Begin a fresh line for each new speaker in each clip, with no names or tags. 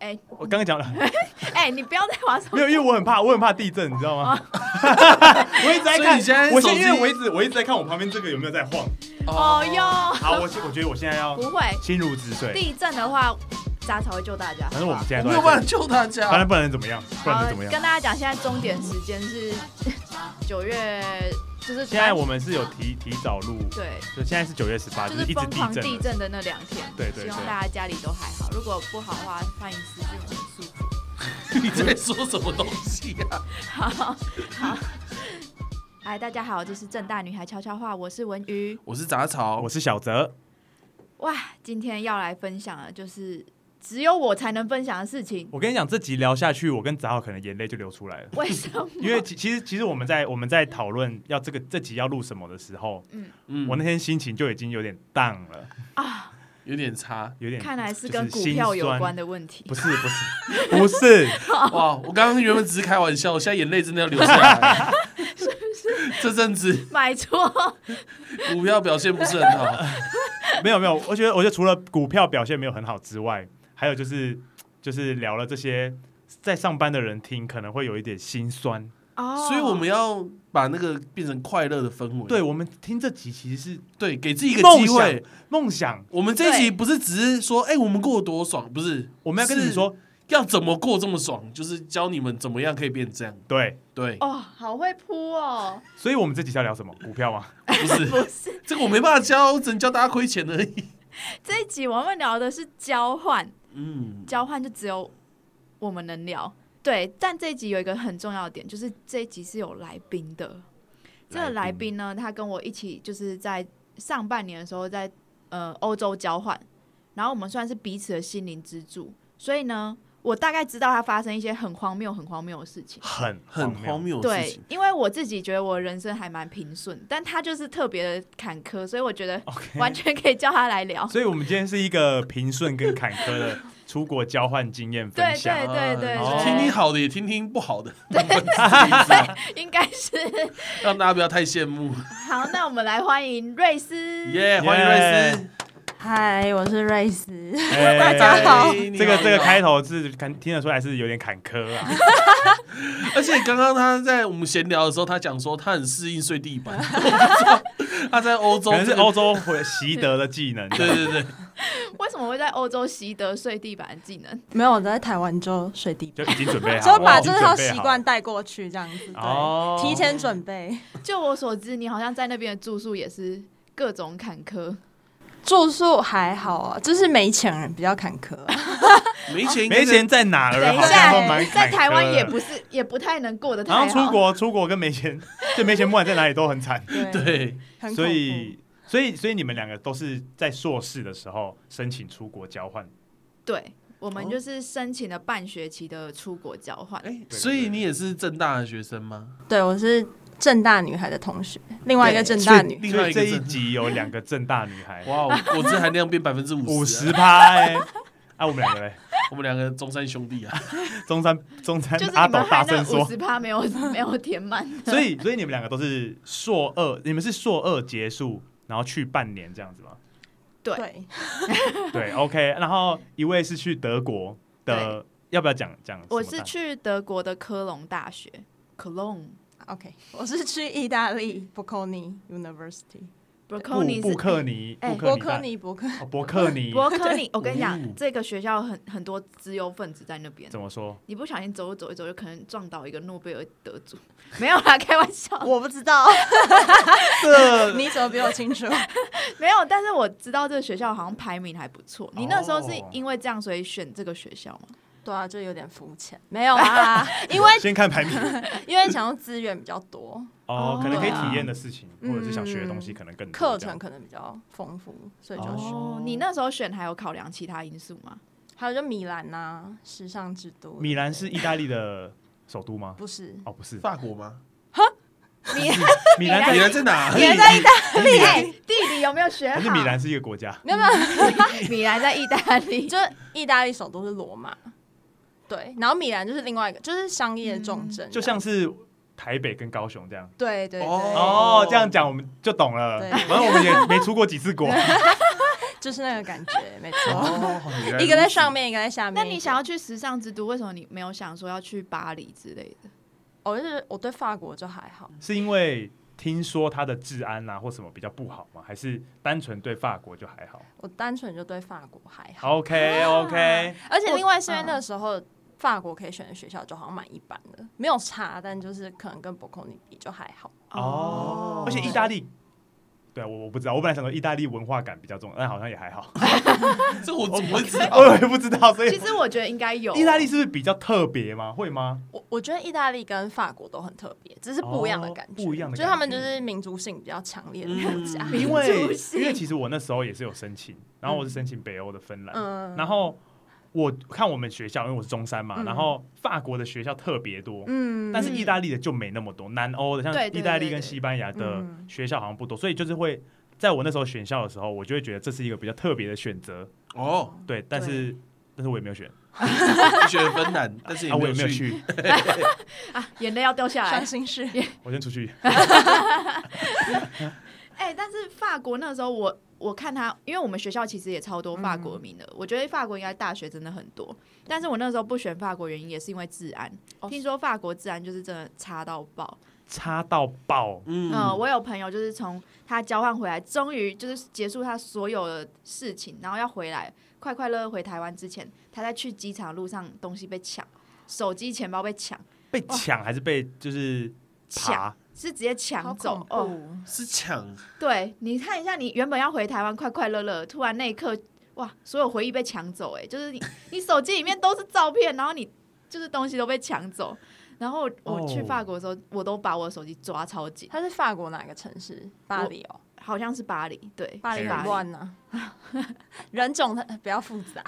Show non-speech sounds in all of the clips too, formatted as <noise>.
哎
我刚刚讲了，
哎，你不要再玩手
没有，因为我很怕，我很怕地震，你知道吗？<laughs> 我一直在看，
所以你现在
我现
手机
因为我一直我一直在看我旁边这个有没有在晃。
哦哟，
好，我我觉得我现在要
不会，
心如止水，
地震的话，杂草会救大家。
反正我们现在
我没有办法救大家。
反正不然怎么样，不然能怎么样？
跟大家讲，现在终点时间是九月，就是
现在我们是有提提早录，
对，
就现在是九月十八，
就
就是是一直
疯狂
地震
的那两天。
对对对
希望大家家里都还好。如果不好的话，欢迎私讯我们诉苦。
你在说什么东西啊？<laughs>
好好，哎，大家好，这是正大女孩悄悄话，我是文瑜。
我是杂草，
我是小泽，
哇，今天要来分享的就是只有我才能分享的事情。
我跟你讲，这集聊下去，我跟杂浩可能眼泪就流出来了。
为什么？
因为其其实其实我们在我们在讨论要这个这集要录什么的时候，
嗯嗯
我那天心情就已经有点 down 了，
啊，
有点差。
有点
看来是跟股票有关的问题。
不是不是不是，<laughs>
哇！我刚刚原本只是开玩笑，我现在眼泪真的要流下来。是不是？这阵子
买错，
股票表现不是很好，<laughs>
没有没有，我觉得我觉得除了股票表现没有很好之外，还有就是就是聊了这些在上班的人听可能会有一点心酸。
哦，
所以我们要把那个变成快乐的氛围。
对我们听这集其实是
对，给自己一个机会。
梦想，
我们这一集不是只是说，哎、我们过得多爽，不是，
我们要跟你说，
要怎么过这么爽，就是教你们怎么样可以变这样。
对，
对，
哦，好会铺哦，
所以我们这集是要聊什么？股票吗？
不是 <laughs>
不是
这个我没办法教，只能教大家亏钱而已。
这一集我们聊的是交换，
嗯，
交换就只有我们能聊。对，但这一集有一个很重要的点，就是这一集是有来宾的。这个来宾呢，他跟我一起就是在上半年的时候在呃欧洲交换，然后我们算是彼此的心灵支柱，所以呢，我大概知道他发生一些很荒谬、很荒谬的事情。
很
很荒谬的事
对。，因为我自己觉得我人生还蛮平顺，但他就是特别的坎坷，所以我觉得完全可以叫他来聊。
所以我们今天是一个平顺跟坎坷的出国交换经验分
对
享。
对对对
哦
对，
听听好的，也听听不好的，
应该是
让大家不要太羡慕。
好。那我们来欢迎瑞斯。
耶，欢迎瑞斯。
嗨，我是瑞斯。
哎 <laughs>
大家好
这个这个开头是看听得出来是有点坎坷啊。<laughs>
而且刚刚他在我们闲聊的时候，他讲说他很适应睡地板，<laughs> 他在欧洲
可能是欧洲回习得的技能。
对对对，
为什么会在欧洲习得睡地板的技能？
没有，我在台湾就睡地板，
就已经准备好，
就把这套习惯带过去，这样子。
哦
对，提前准备。
就我所知，你好像在那边的住宿也是各种坎坷。
住宿还好啊，就是没钱人比较坎坷啊。<laughs>
没钱
没钱在哪儿？好像
等一下在台湾也不是也不太能过得太好。
好像出国出国跟没钱，<laughs> 就没钱不管在哪里都很惨。
对，
所以所以所以你们两个都是在硕士的时候申请出国交换。
对，我们就是申请了半学期的出国交换。
哎，
对
所以你也是正大的学生吗？
对我是正大女孩的同学，另外一个正大女。
另外一个
一集有两个正大女孩，<laughs>
哇，我果汁含量变 <laughs> 百分之五
五
十，
十趴哎。啊，我们两个嘞，<laughs>
我们两个中山兄弟啊，
中山中山
就是
阿斗大声说，
那五十趴没有没有填满。
所以所以你们两个都是硕二，你们是硕二结束，然后去半年这样子吗？
对
对，
对，OK。然后一位是去德国的，要不要讲讲什么大？
我是去德国的科隆大学，Cologne。
OK，我是去意大利 Bocconi University，
布
Bocconi
布
是
克尼，
哎
伯
布克尼大
科尼伯克。
哦伯克尼，
伯克尼，我跟你
哦
讲，这个学校很很多资优分子在那边。
怎么说？
你不小心走一走一走，就可能撞到一个诺贝尔得主。<laughs> 没有啦，开玩笑，
我不知道，<laughs>
这
你怎么比我清楚？<laughs>
没有。但是我知道这个学校好像排名还不错。你那时候是
哦
因为这样所以选这个学校吗？
对啊，就有点肤浅。没有啊，因为
先看排名 <laughs>
因为想要资源比较多，
哦，
哦
可能可以体验的事情，或者是想学的东西可能更多
课程可能比较丰富，所以就选。
哦，你那时候选还有考量其他因素吗？
还有就米兰呐、时尚之都。
米兰是意大利的首都吗？
不是？
哦，不是，
法国吗？
米 <laughs>
米兰
你
在
哪？
米兰在意大利，地理有没有学好？
可是米兰是一个国家，
没有没有，<laughs>
米兰在意大利，
就是意大利首都是罗马，对，然后米兰就是另外一个，就是商业重镇，
就像是台北跟高雄这样。
对对对，
哦
哦，这样讲我们就懂了。
对
反正我们也没出过几次国。
就 <laughs> <laughs> 就是那个感觉，没错。
哦，
一个在上，面，一个在下面。
那你想要去时尚之都，为什么你没有想说要去巴黎之类的？
我就是我对法国就还好，
是因为听说它的治安啊或什么比较不好吗？还是单纯对法国就还好
我单纯就对法国还好。
？OK OK，<laughs>
而且另外是因为
嗯
那个时候法国可以选的学校就好像蛮一般的，没有差，但就是可能跟博孔尼比就还好。
哦，而且意大利。对啊，我我不知道，我本来想说意大利文化感比较重，但好像也还好，<laughs>
这我怎么会知道？<laughs>
我也不知道，所以
其实我觉得应该有
意大利是不是比较特别吗？会吗？
我我觉得意大利跟法国都很特别，只是不一样的感觉，
哦不一样的
就是他们就是民族性比较强烈的国家。
嗯
因为因为其实我那时候也是有申请，然后我是申请北欧的芬兰，
嗯
然后我看我们学校，因为我是中山嘛，
嗯。
然后法国的学校特别多，
嗯
但是意大利的就没那么多，南欧的像意大利跟西班牙的
嗯。
学校好像不多，所以就是会在我那时候选校的时候，我就会觉得这是一个比较特别的选择，
哦，
对，但是但是我也没有选，
你选了芬兰，<laughs> 但是
啊，我
也
没有。去，<laughs>
啊，眼泪要掉下来。
伤。心事，
我先出去，<laughs>
哎、但是法国那时候我我看他，因为我们学校其实也超多法
嗯
国名的，我觉得法国应该大学真的很多。但是我那时候不选法国，原因也是因为治安。
哦
听说法国治安就是真的差到爆。
差到爆，
嗯
嗯，我有朋友就是从他交换回来，终于就是结束他所有的事情，然后要回来，快快乐乐回台湾之前，他在去机场路上东西被抢，手机、钱包被抢，
被抢还是被就是
抢
爬，
是直接抢走哦。
是抢，
对，你看一下，你原本要回台湾快快乐乐，突然那一刻，哇，所有回忆被抢走，哎，就是你 <laughs> 你手机里面都是照片，然后你就是东西都被抢走。然后我去
哦
法国的时候，我都把我的手机抓超紧，
他是法国哪个城市？巴黎哦，
好像是巴黎，对，
巴黎很乱呢。<laughs> 人种它比较复杂，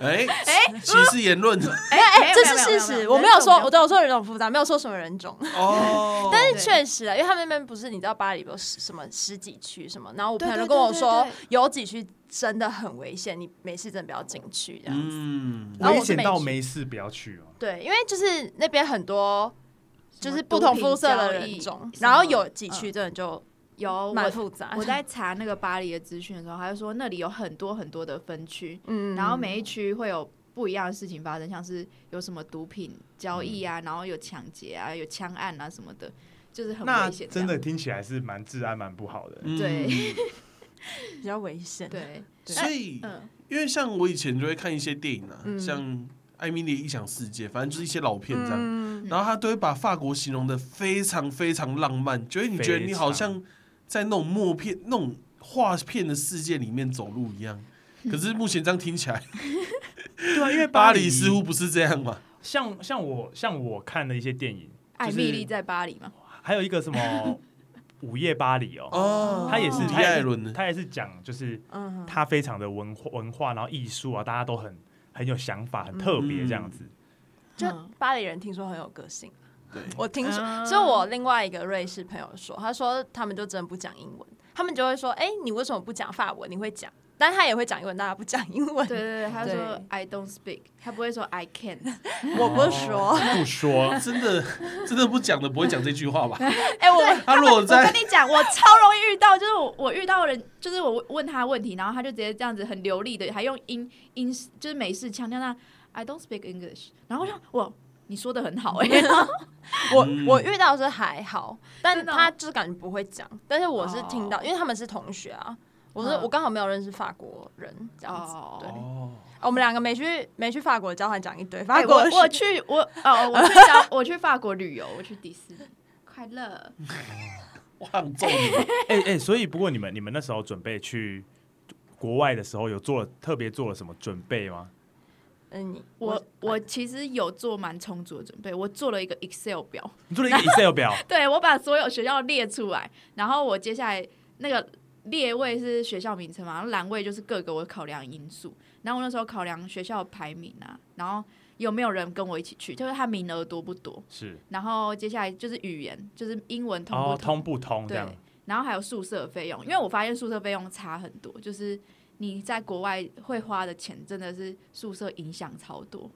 哎哎歧视言论 <laughs>
哎哎
这是事实。我没有说，我都有说人种复杂，没有说什么人种。
哦，<laughs>
但是
对
确实啊，因为他们那边不是你知道巴黎有十什么十几区什么，然后我朋友跟我
对
说
对对
有几区真的很危险，你没事真的不要进去这样子。
嗯，
然后
危险到
没
事不要去哦。
对，因为就是那边很多就是不同肤色的人种，然后有几区真的就
有我
蛮复杂。
我在查那个巴黎的资讯的时候，他就说那里有很多很多的分区，
嗯
然后每一区会有不一样的事情发生，像是有什么毒品交易
嗯
啊，然后有抢劫啊，有枪案啊什么的，就是很危险。
真的，听起来是蛮治安蛮不好的。
嗯
对 <laughs>
比较危险。
对，
所以
嗯，
因为像我以前就会看一些电影啊，
嗯
像《艾米丽的异想世界》，反正就是一些老片这样。
嗯，
然后他都会把法国形容的非常非常浪漫，觉得你觉得你好像在那种默片、那种画片的世界里面走路一样。可是目前这样听起来，
对啊，因为
巴黎。似乎不是这样嘛。
像像我像我看的一些电影，
艾米丽在巴黎嘛，
还有一个什么 <laughs> 午夜巴黎哦，
哦。
他也是
迪
他也是
艾伦的，
他也是讲就是
嗯，
他非常的文化文化，然后艺术啊，大家都很很有想法，很特别这样子。
就
嗯。
巴黎人听说很有个性。
对，
我听说，
嗯。
就我另外一个瑞士朋友说，他说他们就真的不讲英文，他们就会说，哎、你为什么不讲法文？你会讲，但他也会讲英文，但他不讲英文。
对对对，他说 I don't speak，他不会说 I can，<laughs>
我不是说，
不说，
真的真的不讲的不会讲这句话吧？<laughs>
哎、我
他如果
我
在
跟你讲，我超容易遇到，就是我我遇到人，就是我问他问题，然后他就直接这样子很流利的，还用英英就是美式腔调那 I don't speak English，然后我就哇，你说的很好哎、<laughs>
我
嗯
我遇到是还好，但
真的哦
他就是感觉不会讲，但是我是听到，
哦
因为他们是同学啊。我是、
嗯
我刚好没有认识法国人这样子，
哦
对，
哦，
我们两个没去没去法国交换讲一堆法国
我去我 <laughs> 哦我去交我去法国旅游，我去迪士尼，<laughs> 快乐。
我很重你。
哎哎，所以不过你们你们那时候准备去国外的时候，有做了特别做了什么准备吗？
嗯，你
我我其实有做蛮充足的准备，我做了一个 Excel 表，
你做了一个 Excel 表，<laughs>
对我把所有学校列出来，然后我接下来那个列位是学校名称嘛，然后栏位就是各个我考量因素。然后我那时候考量学校排名啊，然后有没有人跟我一起去，就是他名额多不多。
是
然后接下来就是语言，就是英文通不
哦，通不通这
对
样？，
然后还有宿舍费用，因为我发现宿舍费用差很多，就是你在国外会花的钱真的是宿舍影响超多，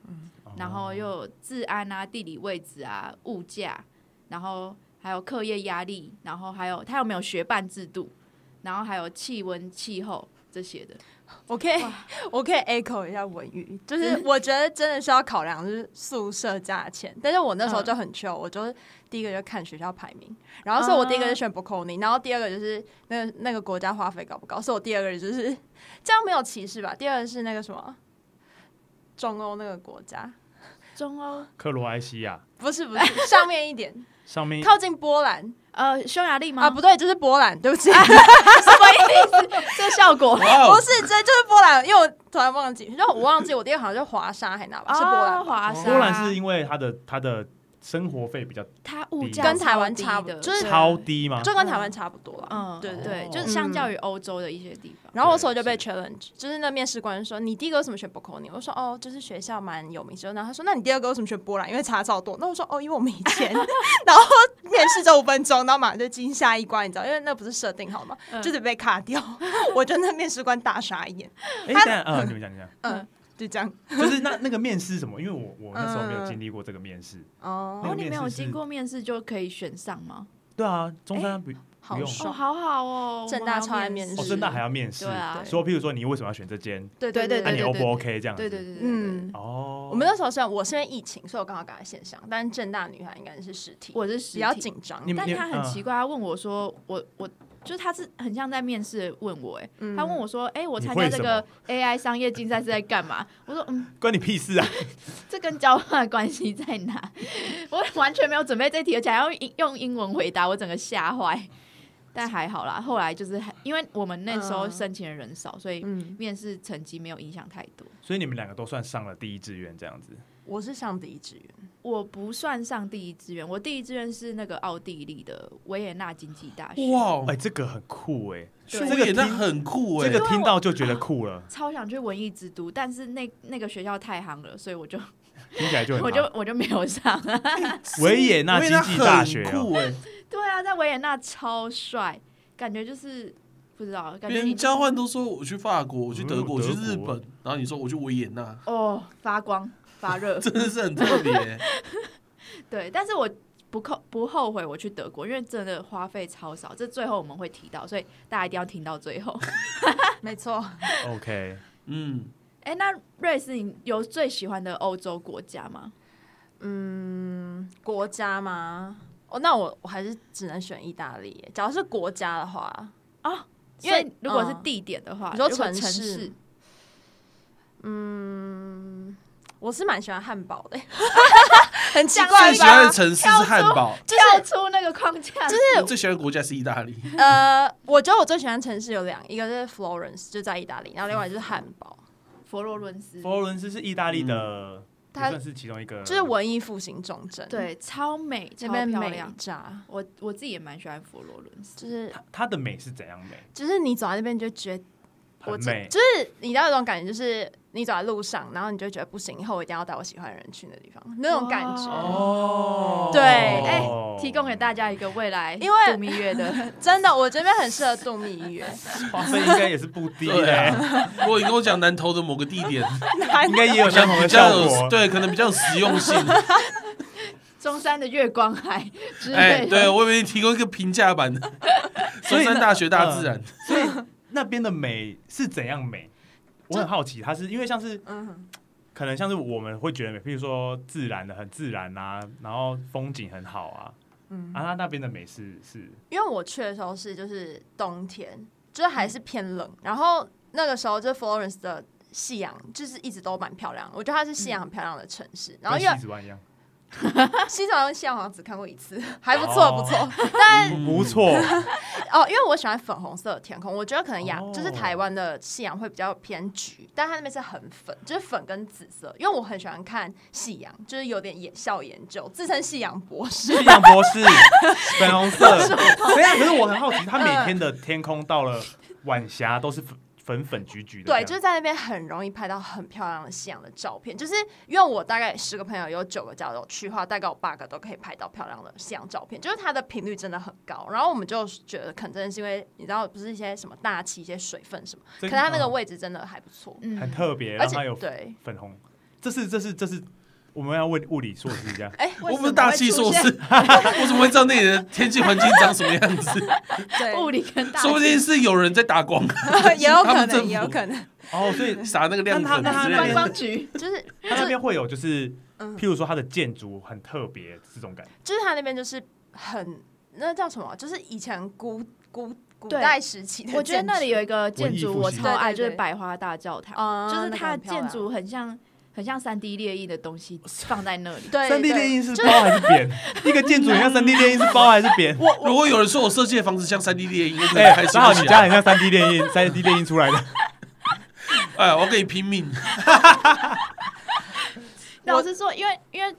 然后又有治安啊、地理位置啊、物价，然后还有课业压力，然后还有他有没有学伴制度，然后还有气温、气候这些的。
我可以，<laughs> 我可以 echo 一下文宇，就是我觉得真的需要考量就是宿舍价钱，但是我那时候就很 chill，我就是第一个就看学校排名，然后所以我第一个就选 b o c o n i 然后第二个就是那个那个国家花费高不高，所以我第二个就是 <laughs> 这样没有歧视吧？第二个是那个什么中欧那个国家，
中欧。
克罗埃西亚。
不是不是上面一点，
上面
靠近波兰
呃匈牙利吗？
啊，不对，就是波兰，对不起。<laughs>
什么意思？这个效果
不是，这就是波兰，因为我突然忘记，就我忘记我第二个好像是华沙还哪吧，是波兰吧。
哦华沙，
波兰是因为它的它的生活费比较
它物价
跟台湾差不就是
超低嘛？
就跟台湾差不多了。
嗯，
对对
就是相较于欧洲的一些地方。
然后我那时候就被 challenge，就是那面试官说你第一个为什么选 b o c o n i 我说哦，就是学校蛮有名之后，然后他说那你第二个为什么选波兰？因为差超多。那我说哦，因为我没钱。<laughs> <laughs> 然后面试这五分钟，然后马上就进下一关，你知道，因为那不是设定好吗？
嗯
就得被卡掉。我觉得那面试官大傻眼。
哎，但呃，你们讲一下，
嗯，就这样。
就是那那个面试什么？因为我我那时候没有经历过这个面试。<laughs>
哦
哦，
那个
你没有经过面试就可以选上吗？
对啊，中山不不用
哦，好好哦，
正大超爱面试
哦，真的还要面试
对。啊，
说，譬如说你为什么要选这间？
对
对对
那你 O 不 OK 这样子？
对对对对，
嗯。
哦，
我们那时候是我是因为疫情，所以我刚好赶在线上，但是正大女孩应该是实体，
我是实
比较
体
紧张。
但他很
嗯
奇怪，他问我说，我我就是他是很像在面试问我，哎，
嗯
他问我说，哎，我参加这个 AI <laughs> 商业竞赛是在干嘛？我说，嗯，<laughs>
关你屁事啊！<laughs>
这跟交换的关系在哪？我完全没有准备这题，而且还要用英文回答，我整个吓坏。但还好啦，后来就是还因为我们那时候
嗯
申请的人少，所以
嗯，
面试成绩没有影响太多。
所以你们两个都算上了第一志愿这样子。
我是上第一志愿，
我不算上第一志愿，我第一志愿是那个奥地利的维也纳经济大学，
哇
哎，，这个很酷哎，
对。
这个
也那
听
很酷哎
这，个听到就觉得酷了，
超想去文艺之都，但是那那个学校太行了，所以我就
听起来就很 <laughs>
我就我就没有上。<laughs>
维也纳经济大学
酷哎，
对啊，在维也纳超帅，感觉就是不知道，感
别人交换都说我去法国，我去德国，我去日本，然后你说我去维也纳，
哦发光发热，<laughs>
真的是很特别。<laughs>
对，但是我不后不后悔我去德国，因为真的花费超少，这最后我们会提到，所以大家一定要听到最后。<laughs>
没错。
OK，
嗯，
哎，那瑞士你有最喜欢的欧洲国家吗？
嗯，国家吗？哦，那我我还是只能选意大利耶。假如是国家的话，
啊，
因为
因为如果是
嗯
地点的话，
你说城市
城市，
嗯，我是蛮喜欢汉堡的，<laughs> 很奇
讲
怪
最喜欢的
吧？
城市是汉堡，
跳出那个框架，就是
我最喜欢的国家是意大利。
呃，我觉得我最喜欢城市有两，一个是 Florence，就在意大利，然后另外就是汉堡，
佛罗伦斯，
佛罗伦斯是意大利的，也
它
算是其中一个，
就是文艺复兴重镇，，
对，超美，超
这边美
漂亮。
炸，
我我自己也蛮喜欢佛罗伦斯，
就是
它它的美是怎样美？
就是你走在那边就觉得。我，就是你知道有种感觉，就是你走在路上，然后你就觉得不行，以后我一定要带我喜欢的人去那地方，那种感觉。
哦
对
哎、提供给大家一个未来
因为
度蜜月的，<laughs>
真的，我这边很适合度蜜月。
花费应该也是不低
对
的，
啊，如果你跟我讲南投的某个地点，
应该也有相同的
比较
效果。
对，可能比较有实用性。<laughs>
中山的月光海之
哎，
类的。
对我以为你提供一个平价版的中山大学大自然，
所以那边的美是怎样美？我很好奇，它是因为像是
嗯，
可能像是我们会觉得美，比如说自然的很自然啊，然后风景很好啊，
嗯
啊，它那边的美是是
因为我去的时候是就是冬天，就是还是偏冷，然后那个时候就 Florence 的夕阳就是一直都蛮漂亮，我觉得它是夕阳很漂亮的城市。然后
跟
因为 <laughs>
西
藏跟夕阳好像只看过一次，<laughs> 还不错不错。但
不错，<laughs>
哦，因为我喜欢粉红色的天空，我觉得可能亚、
哦
就是台湾的夕阳会比较偏橘，但它那边是很粉，就是粉跟紫色。因为我很喜欢看夕阳，就是有点研校研究，自称夕阳博士。
夕阳博士，粉红色。对啊，可是我很好奇，他每天的天空到了晚霞都是粉粉粉橘橘的
对，就是在那边很容易拍到很漂亮的夕阳的照片。就是因为我大概十个朋友有九个假如去的话，大概有八个都可以拍到漂亮的夕阳照片，就是它的频率真的很高。然后我们就觉得可能真的是因为你知道，不是一些什么大气、一些水分什么，可
真
能它那个
嗯
位置真的还不错，
嗯
很特别，
而
且有
且对。
粉红。这是这是这是我们要问物理硕士这样。
哎、
我不是大气硕士，我怎 <laughs> 么会知道那里的天气环境长什么样子？
对，
物理跟大
说不定是有人在打光，<laughs>
也有可能，<laughs> 也有可能。
哦，所以
撒那个亮粉
那他那他
观
之类的。
光局
就是
他那边会有就是，
嗯
譬如说它的建筑很特别这种感觉。
就是他那边就是很那叫什么？就是以前古古古代时期的，
我觉得那里有一个建筑我超爱，就是百花大教堂，
啊
就是
那个
它的建筑很像很像三 D 列印的东西 <laughs> 放在那里。
对
三 D
对
列印是包还是扁？一个建筑很像三 D 列印是包还是扁？<laughs>
如果有人说我设计的房子像三 D 猎鹰，我可能
哎，
开心
正好你。家很像三 D 列印，三 D 列印出来的。<laughs>
哎，我要跟你拼命。
老实说，因为因为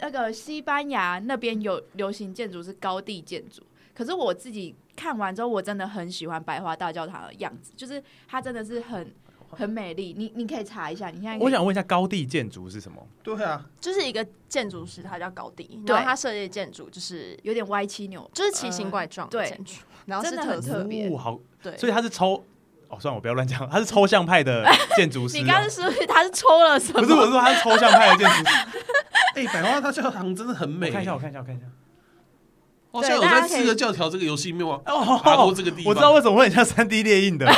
那个西班牙那边有流行建筑是高地建筑，可是我自己看完之后，我真的很喜欢百花大教堂的样子，就是它真的是很很美丽。你你可以查一下，你现在
我想问一下，高地建筑是什么？
对啊，
就是一个建筑师，他叫高
地，
然后他设计的建筑就是
有点歪七扭，
就是奇形怪状的
对
建筑，然后是
真的很
特
特别
哦，好，
对，
所以他是抽。哦，算了，我不要乱讲，他是抽象派的建筑师啊。<laughs>
你刚刚是不是他是抽了什么？
不是我是说他是抽象派的建筑师。<laughs>
哎，百花大教堂真的很美。
我看一下，我看一下，我看一下。
我现在有在《刺客教条》这个游戏里面玩
哦
爬过这个地方。
我知道为什么会很像三 D 猎印的，<laughs>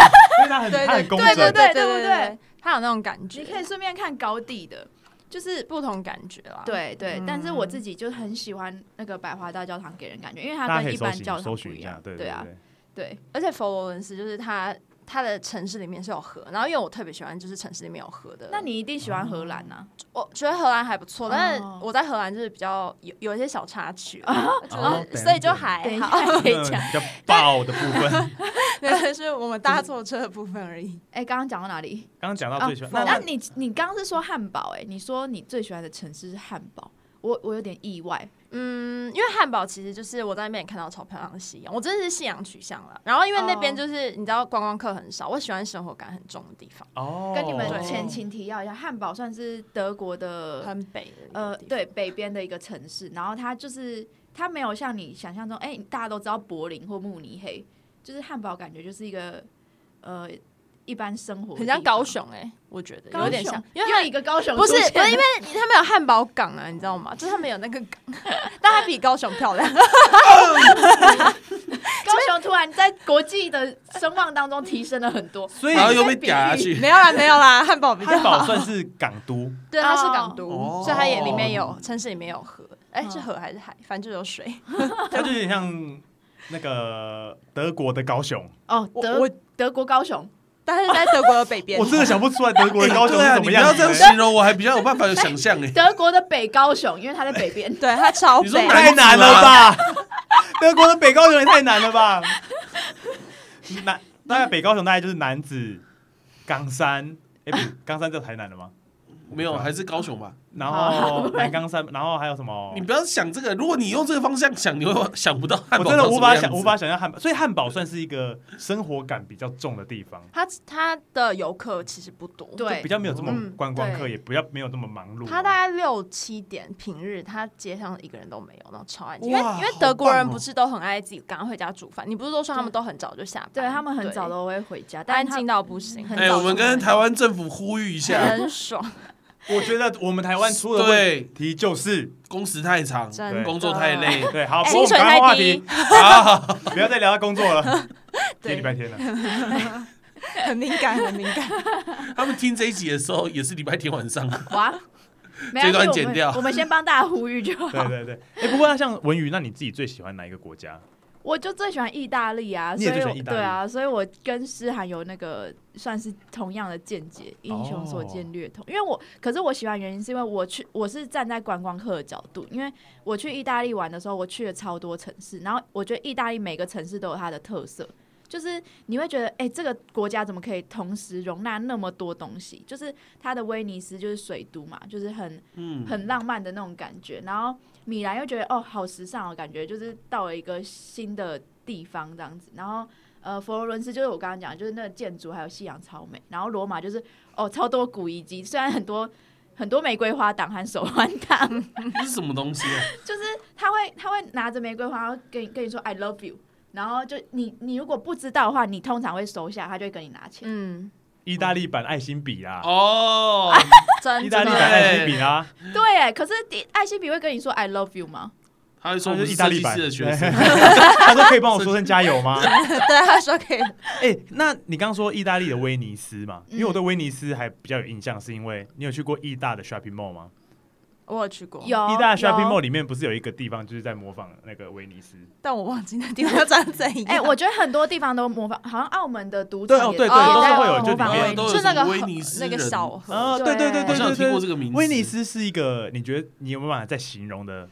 对
它很工
对
整。
对
对
不对？
他有那种感觉，
你可以顺便看高地的，就是
不同感觉啦。，
对对，
嗯
但是我自己就很喜欢那个百花大教堂给人感觉，因为它跟一般教堂不
一
样，，
对
对啊，
对。
对，
而且佛罗伦斯就是它它的城市里面是有河，然后因为我特别喜欢就是城市里面有河的，
那你一定喜欢荷兰呐？
我觉得荷兰还不错，但是
哦
我在荷兰就是比较有有一些小插曲，<laughs>
哦
就是所以就还好，
下 <laughs> 可以讲。
嗯 <laughs> 比较爆的部分，
对，是我们搭错车的部分而已。
哎，刚刚讲到哪里？
刚刚讲到
啊
最喜欢，
那
那
你你刚刚是说汉堡？哎，你说你最喜欢的城市是汉堡，我我有点意外。
嗯，因为汉堡其实就是我在那边也看到超漂亮的夕阳，我真的是信仰取向了。然后因为那边
哦。
就是、你知道观光客很少，我喜欢生活感很重的地方，
哦，
跟你们前情提要一下，汉堡算是德国的
很北
呃，对，北边的一个城市，然后它就是它没有像你想象中，哎、大家都知道柏林或慕尼黑，就是汉堡感觉就是一个呃一般生活
很像高雄哎、我觉得，有点像，因为
又一个高雄
不是不是因为他们有汉堡港啊，你知道吗？就是他们有那个港，<laughs> 但它比高雄漂亮。
高雄突然在国际的声望当中提升了很多，
所以
然后又被打下去。
没有啦，没有啦，汉堡比较
汉堡。<laughs> 算是港都，
对，它是港都，
哦
所以它也里面有城市里面有河，哎、
嗯
是河还是海？反正就有水。<laughs>
它就有点像那个德国的高雄。
哦，德德国高雄，
但是在德国的北边。
我真的想不出来德国的高雄
是怎
么样
你不要这样。形容，我还比较有办法有想象哎。
德国的北高雄，因为它在北边。
对它超北，
你说
太难了吧？德国的北高雄也太难了吧？南大概北高雄大概就是男子、冈山，哎，冈山在台南了吗？
没有，还是高雄吧。
然后南冈山，然后还有什么？
你？不要想这个，如果你用这个方向想，你会想不到汉堡
我真的无法想，无法想象汉堡，所以汉堡算是一个生活感比较重的地方，
它它的游客其实不多，
对。
比较没有这么
嗯
观光客，
对。
也比较没有这么忙碌。
它大概六七点平日，它街上一个人都没有，然后超安静。因为因为德国人不是都很爱自己赶快回家煮饭，你不是都说他们都很早就下班？
对他们很早都会回家，但是他
安静到不行，
哎，我们跟台湾政府呼吁一下，
很爽，<laughs>
我觉得我们台湾出的问
对，
题就是
工时太长，工作太累。
对，好，
哎
不过我们
薪水太
赶快换话
低
题，，
啊，
不要再聊到工作了。<laughs> 今
对
天礼拜天了，<laughs>
很敏感，很敏感。
他们听这一集的时候也是礼拜天晚上，
哇，没
这
关系我们
段剪掉
我们先帮大家呼吁就好。
对对对。哎，不过那像文宇，那你自己最喜欢哪一个国家？
我就最喜欢意大利啊，所以对啊，所以我跟诗涵有那个算是同样的见解，英雄所见略同。因为我，可是我喜欢原因是因为我去，我是站在观光客的角度，因为我去意大利玩的时候，我去了超多城市，然后我觉得意大利每个城市都有它的特色。就是你会觉得，哎、这个国家怎么可以同时容纳那么多东西？就是它的威尼斯就是水都嘛，就是很
嗯，
很浪漫的那种感觉。然后米兰又觉得哦，好时尚哦，感觉就是到了一个新的地方这样子。然后呃，佛罗伦斯就是我刚刚讲，就是那个建筑还有夕阳超美。然后罗马就是哦，超多古遗迹，虽然很多很多玫瑰花党和手环党，<laughs>
这是什么东西啊？<laughs>
就是他会他会拿着玫瑰花，跟你跟你说 I love you。然后就你你如果不知道的话，你通常会收下，他就会跟你拿钱。
嗯，
意大利版爱心笔啦，
哦，<laughs>
真
意大利版
的
爱心笔啦，
对，哎，可是第爱心笔会跟你说 I love you 吗？
他会说我是
意大利版
师的学生，<laughs>
他说可以帮我说声加油吗？<laughs>
对，他说可以。
哎、那你刚刚说意大利的威尼斯嘛？因为我
嗯
对威尼斯还比较有印象，是因为你有去过意大的 shopping mall 吗？
我有去过，
有
意大利 shopping mall 里面不是有一个地方就是在模仿那个威尼斯？
但我忘记那地方长怎样。<laughs>
哎、我觉得很多地方都模仿，好像澳门的赌场也
对哦对
对都是
会有就
模仿
里面。
威尼斯
都有
就那个
威尼斯
那个小河，
啊，
对
对对对对对。对
过这个名字。
威尼斯是一个，你觉得你有没有办法再形容的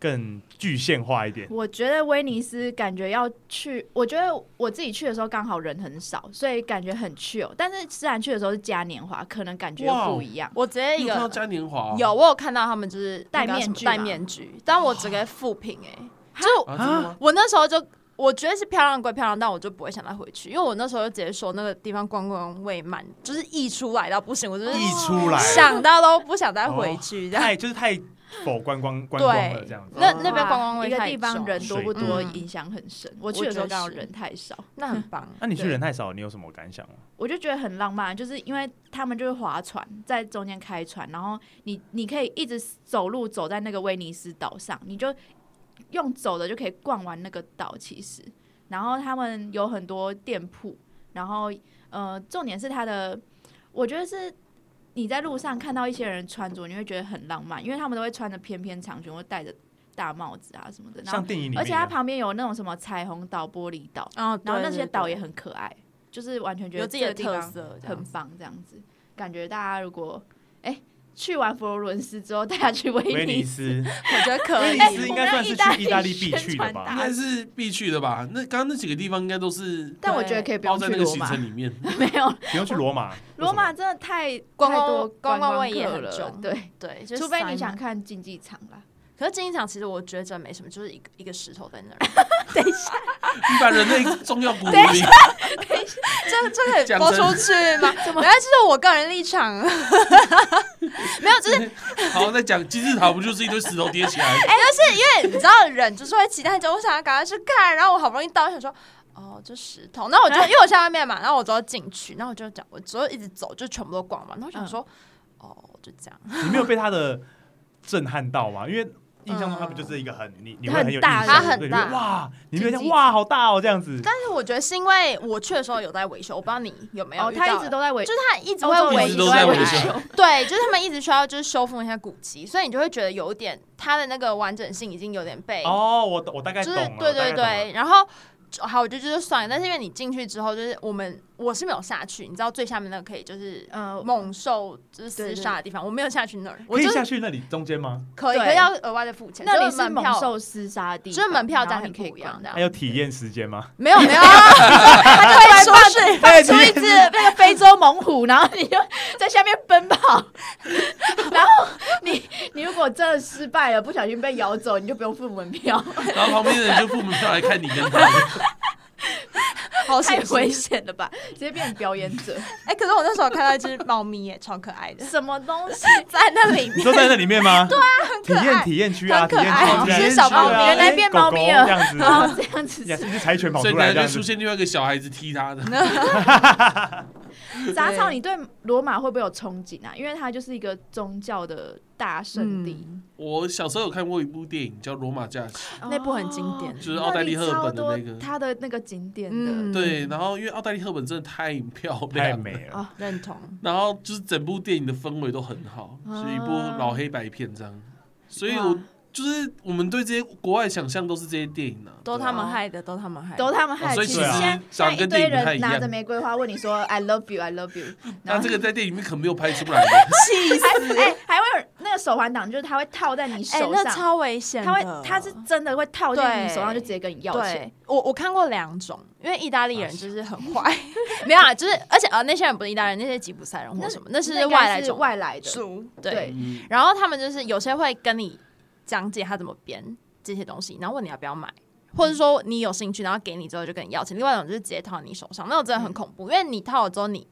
更具象化一点？
我觉得威尼斯感觉要去，我觉得我自己去的时候刚好人很少，所以感觉很 chill。但是自然去的时候是嘉年华，可能感觉又不一样。
我直接一个
嘉年华？
有，我有看到他们就是
戴面具戴
面具，但我直接复评哎，就？我那时候就我觉得是漂亮归漂亮，但我就不会想再回去，因为我那时候就直接说那个地方观光未满，就是溢出来到不行，我就是
溢出来
想到都不想再回去这样。
太就是太否观光观光了这样子。
那
哦
那边观光味
一个地方人多不多，影响很深。我去的时候刚好人太少，<laughs>
那很棒。<laughs>
那你去人太少，你有什么感想吗？
我就觉得很浪漫，就是因为他们就是划船，在中间开船，然后你你可以一直走路走在那个威尼斯岛上，你就用走的就可以逛完那个岛。其实，然后他们有很多店铺，然后呃，重点是它的，我觉得是你在路上看到一些人穿着，你会觉得很浪漫，因为他们都会穿着翩翩长裙或戴着大帽子啊什么的，然后
像电影里面，
而且它旁边有那种什么彩虹岛、玻璃岛，
哦，
然后那些岛也很可爱，就是完全觉得
有自己的特色，
很棒，这样子。感觉大家如果哎、去完佛罗伦斯之后，带他去威
威尼
尼斯，
我觉得可以
威尼。斯应该算是去意大利必去的吧？
应该是必去的吧？那刚刚那几个地方应该都是
但我觉得可以不
包
用去罗马
在那个行程，里面。<laughs>
没有
不用去罗马，
罗马真的太
观光
太多
观光
光
味也
客了对，
对，
除非你。想看竞技场啦。
可是竞技场其实我觉得没什么，就是一个一个石头在那儿。<laughs>
等一下 <laughs> 你把人类重要骨灵，<laughs>
这这可以
讲
播
真
出去吗？原来这是我个人立场。没有，就是
好在讲金字塔不就是一堆石头叠起来？
哎，就是因为你知道人就是会期待着，我想要赶快去看，然后我好不容易到，我想说。哦，这石头，那我就因为我在外面嘛，然后我就要进去，然后我就讲，我之后一直走，就全部都逛完，然后我想说，哦，就这样，
你没有被他的震撼到吗？因为印象中他不就是一个很你你会很有印
很大
象，
它很
对你会
大。
哇，你没有
竞技
讲哇好大哦这样子，
但是我觉得是因为我去的时候有在维修，我不知道你有没有
哦，他一直都在维，
就是他一直
都
修。
在维修。
对，就是他们一直需要就是修复一下古迹，所以你就会觉得有点它的那个完整性已经有点被，
哦，我我大概
就是
懂，
对对对，然后。好，我就觉得算了。但是因为你进去之后，就是我们我是没有下去，你知道最下面那个可以就是
呃，
猛兽就是厮杀的地方，我没有下去那儿，我
可以
就
下去那里中间吗？
可以，
对。
可以要额外的付钱，
那里
就是门票。
猛兽厮杀的地方，
就是门票价
然后你可以
很不一样
逛
这样
还有体验时间吗？
没有没有，<laughs> 他就会出去，
哎
出一只那个非洲猛虎，然后你就在下面奔跑，<laughs> 然后你你如果真的失败了，不小心被咬走，你就不用付门票，
然后旁边的人就付门票来看你跟他。<laughs>
好险
太危险了吧？直接变成表演者，<laughs>
哎、可是我那时候看到一只猫咪耶，超可爱的，
什么东西？<laughs>
在那里面。
你说在那里面吗？对啊，很
可爱
验体验区啊，
很
体验
可爱
区，
是
体验区啊
小猫咪
原来变猫咪了
这样子，
这样子
呀，一只柴犬跑
所以
出来这样子。
等下就出现另外一个小孩子踢他的。<laughs>
杂草，你对罗马会不会有憧憬啊？因为它就是一个宗教的大圣地，
嗯。
我小时候有看过一部电影叫《罗马假期
那部很经典
就是奥黛丽赫本的那个
它的那个景点的，
嗯》，
对，然后因为奥黛丽赫本真的太漂亮了，
美了，
啊
认同。
然后就是整部电影的氛围都很好，
啊
是一部老黑白片这样，所以我就是我们对这些国外想象都是这些电影啊，
都他们
哦
害的，都他们害的，
都他们害。
的所以
其实
一堆人拿着玫瑰花问你说 “I love you, I love you”，
那这个在电影里面可没有拍出来的。<laughs>
气死！
还哎还会有那个手环党，就是他会套在你
哎、
手上，
那超危险的。
他会他是真的会套在你手上，就直接跟你要钱。
我我看过两种，因为意大利人就是很坏，<laughs> 没有啊，就是而且呃那些人不是意大利人，那些吉普赛人或什么，那是
那是
外来种
外来的，
对。
对
嗯，
然后他们就是有些会跟你讲解他怎么编这些东西，然后问你要不要买。或者说你有兴趣，然后给你之后就跟你要钱。另外一种就是直接套你手上，那种真的很恐怖，因为你套了之后你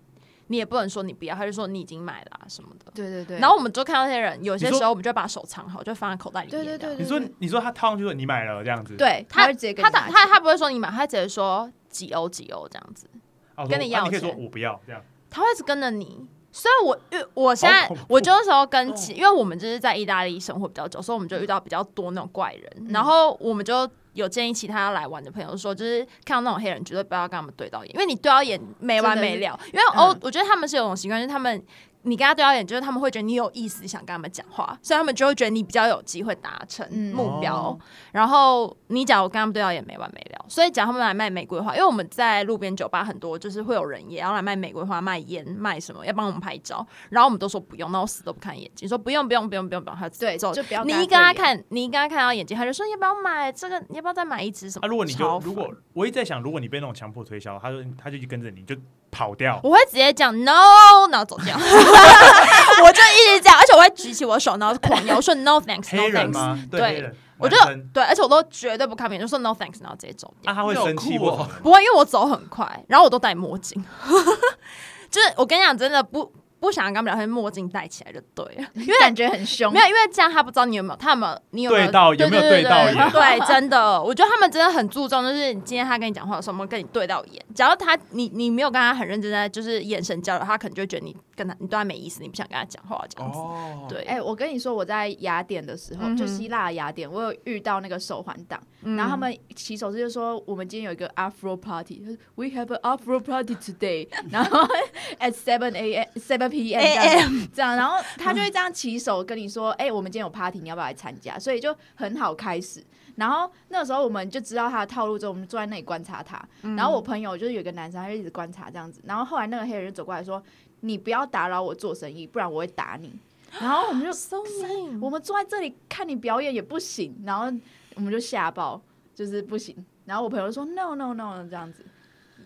你也不能说你不要，他就说你已经买了、啊、什么的。
对对对。
然后我们就看到那些人，有些时候我们就把手藏好，就放在口袋里面。
对对对
你说你说他套上去说你买了这样子，，
对，
他他他他不会说你买，他直接说几欧几欧这样子，
哦
跟你要
你可以说我不要这样，
他会一直跟着你。所以我因为我现在我就是时候跟其，因为我们就是在意大利生活比较久，所以我们就遇到比较多那种怪人，然后我们就有建议其他来玩的朋友说，就是看到那种黑人绝对不要跟他们对到眼，因为你对到眼没完没了。因为欧、
嗯
我觉得他们是有种习惯，就是他们。你跟他对到眼，就是他们会觉得你有意思，想跟他们讲话，所以他们就会觉得你比较有机会达成
嗯
目标。
哦
然后你假如跟他们对到眼没完没了，所以假如他们来卖玫瑰花，因为我们在路边酒吧很多，就是会有人也要来卖玫瑰花、卖烟、卖什么，要帮我们拍照，然后我们都说不用，那我死都不看眼睛，说不用不用不用不用不用，他
对，
走。
就不要
你一跟，他看，你一跟他看到眼睛，他就说要不要买这个？你要不要再买一支什么？
啊，如果你就如果我一直在想，如果你被那种强迫推销，他说他就跟着你就跑掉，
我会直接讲 no，然后走掉，<laughs> 我就一直这样，而且我会举起我的手，然后狂摇，说 no thanks，no
黑人
thanks，
吗？
对
黑人，
我就对，而且我都绝对不看别人，就说 no thanks，然后直接走掉。
啊，他会生气
酷哦。
或什么的
不会，因为我走很快，然后我都戴墨镜，<laughs> 就是我跟你讲，真的不不想跟他们聊天，墨镜戴起来就对了，<laughs> 因为
感觉很凶
没。有，因为这样他不知道你有没有，他有没有，你有没有
对到有没有
对
对到眼
对，真的，我觉得他们真的很注重，就是你今天他跟你讲话的时候，有没有跟你对到眼。只要他你你没有跟他很认真在就是眼神交流，他可能就会觉得你跟他你对他没意思，你不想跟他讲话这样子。
哦，
对，
哎、我跟你说，我在雅典的时候，
嗯
就希腊雅典，我有遇到那个手环党，然后他们起手式就说，我们今天有一个 Afro party，We have an Afro party today，<laughs> 然后 <laughs> at seven a.m. seven p.m. 这样这样，然后他就会这样起手跟你说，哎、我们今天有 party，你要不要来参加？所以就很好开始。然后那个时候我们就知道他的套路之后，我们就坐在那里观察他。然后我朋友就是有一个男生，他就一直观察这样子。然后后来那个黑人就走过来说：“你不要打扰我做生意，不然我会打你。<gasps> ”然后我们就 <gasps> 我们坐在这里看你表演也不行，然后我们就吓爆，就是不行。然后我朋友就说 no no no 这样子，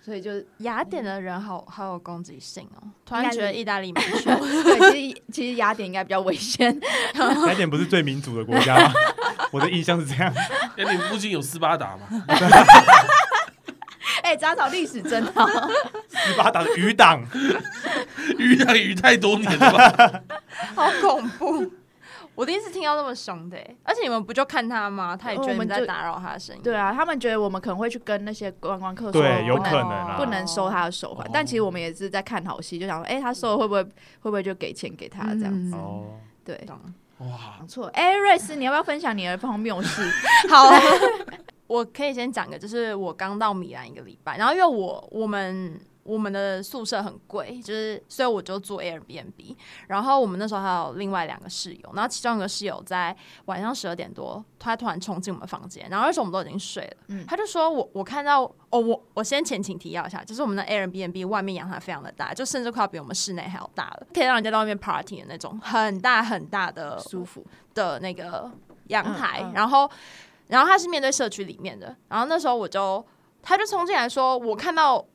所以就
雅典的人好好有攻击性哦，突然觉得意大利蛮凶。<laughs>
对，其实其实雅典应该比较危险。<laughs>
雅典不是最民主的国家吗？<laughs> 我的印象是这样。
雅典附近有斯巴达吗？
哎、杂草历史真好，
斯巴达的余党，<laughs>
鱼党鱼太多年了吧？<laughs>
好恐怖！我第一次听到那么凶的欸，而且你们不就看他吗？他也觉得你们在打扰他的生意。
对啊，他们觉得我们可能会去跟那些观光客说
对，有
不能
可能啊。
不能收他的手环，但其实我们也是在看好戏，就想说，哎、他收了会不会会不会就给钱给他这样子？
嗯
哦，
对，
懂
哇，
不错。哎、瑞斯，你要不要分享你的荒谬事？<laughs>
好，我可以先讲个，就是我刚到米兰一个礼拜，然后因为我我们我们的宿舍很贵，就是所以我就住 Airbnb，然后我们那时候还有另外两个室友，然后其中一个室友在晚上十二点多，他突然冲进我们房间，然后那时候我们都已经睡了，
嗯。
他就说我我看到哦我我先前情提要一下，就是我们的 Airbnb 外面阳台非常的大，就甚至快要比我们室内还要大了，可以让人家在外面 party 的那种很大很大的
舒服，
的那个阳台，
嗯嗯。
然后然后他是面对社区里面的，然后那时候我就他就冲进来说，我看到。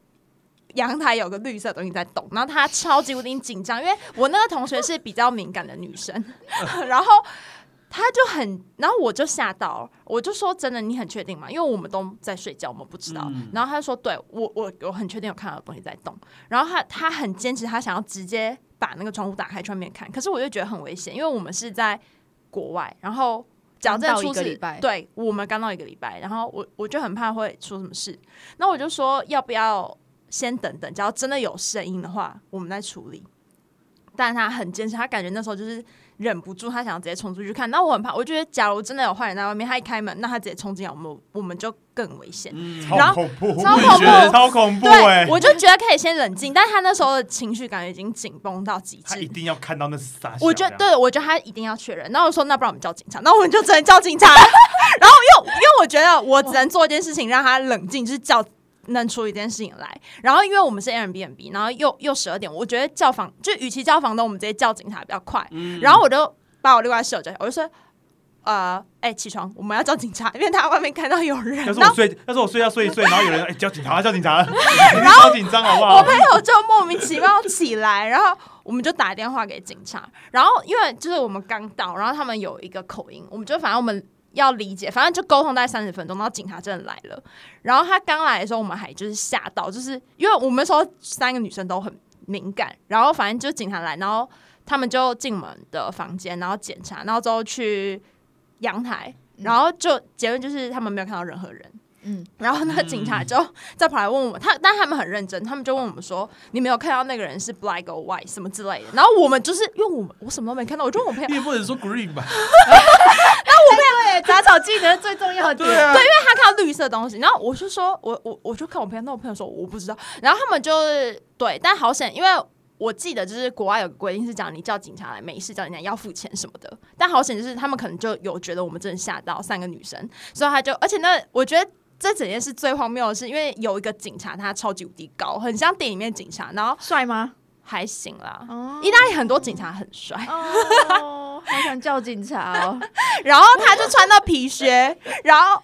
阳台有个绿色的东西在动，然后他超级无敌紧张，因为我那个同学是比较敏感的女生，<laughs> 然后他就很，然后我就吓到了，我就说真的，你很确定吗？因为我们都在睡觉，我们不知道。
嗯
然后他就说，对我我我很确定有看到东西在动，然后他他很坚持，他想要直接把那个窗户打开去外面看，可是我就觉得很危险，因为我们是在国外，然后假如真的
刚到
出事
一个礼拜
对我们刚到一个礼拜，然后我我就很怕会出什么事，那我就说要不要先等等，只要真的有声音的话，我们再处理。但他很坚持，他感觉那时候就是忍不住，他想要直接冲出去看。那我很怕，我觉得假如真的有坏人在外面，他一开门，那他直接冲进来，我们我们就更危险。
嗯，
然后
超恐怖，
超
恐怖
超恐怖
对
哎，！
我就觉得可以先冷静，但他那时候的情绪感觉已经紧绷到极致。
他一定要看到那是啥。
我觉得，对，我觉得他一定要确认。然后我说，那不然我们叫警察。那我们就只能叫警察。<laughs> 然后又因为我觉得我只能做一件事情，让他冷静，就是叫能处理这件事情来。然后因为我们是 Airbnb，然后又又十二点，我觉得叫房就与其叫房东，我们直接叫警察比较快。
嗯
然后我就把我另外室友叫我就说。呃，哎、起床，我们要叫警察，因为他外面看到有人。然后
要是我睡，要是我睡觉睡一睡，然后有人哎叫警察，叫警察，<laughs> 然后紧张好不好？
我朋友就莫名其妙起来，然后我们就打电话给警察，然后因为就是我们刚到，然后他们有一个口音，我们就反正我们要理解，反正就沟通大概三十分钟，然后警察真的来了，然后他刚来的时候，我们还就是吓到，就是因为我们说三个女生都很敏感，然后反正就警察来，然后他们就进我们的房间，然后检查，然后之后去阳台，然后就结论就是他们没有看到任何人。
嗯，
然后那个警察就再跑来问我们，他但他们很认真，他们就问我们说：“你没有看到那个人是 black or white 什么之类的？”然后我们就是因为我们我什么都没看到，我就问我朋友 <laughs>
你，也不能说 green 吧？
对，杂草技能最重要的点，
对啊，
对，因为他看到绿色东西，然后我就说，我我我就看我朋友，那我朋友说我不知道，然后他们就是对，但好险，因为我记得就是国外有个规定是讲你叫警察来没事叫人家要付钱什么的，但好险就是他们可能就有觉得我们真的吓到三个女生，所以他就而且那我觉得。这整件事最荒谬的是，因为有一个警察，他超级无敌高，很像电影里面警察，然后
帅吗？
还行啦。
哦
意大利很多警察很帅，
哦，<laughs> 好想叫警察哦！
然后他就穿到皮靴，然后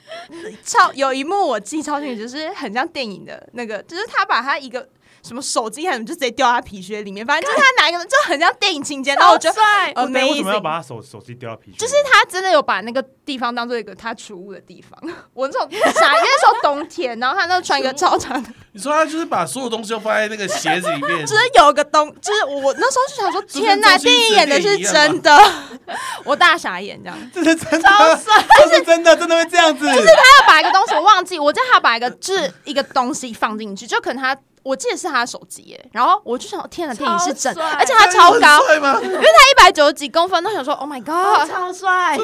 超有一幕我记超清楚，就是很像电影的那个，就是他把他一个什么手机还是什么就直接掉他皮靴里面，反正就是他拿一个就很像电影情节，然后我觉得
帅，
那为什么要。把他手手机丢到皮靴？
就是他真的有把那个地方当做一个他储物的地方。<laughs> 我那时候傻，因为那时候冬天，然后他那穿一个超长的，
你说他就是把所有东西都放在那个鞋子里面，<laughs>
就是有个东，就是我那时候就想说，天哪，电影演的是真的，我大傻眼这样。<laughs>
这是真的，这是真的，真的会这样子。
就是他要把一个东西我忘记，我记得他把一个就是一个东西放进去，就可能他我记得是他的手机耶，然后我就想天哪，电影是真，而且他超高，<laughs>
因为他？
一百九十几公分，都想说 Oh my
哦
God，
超帅，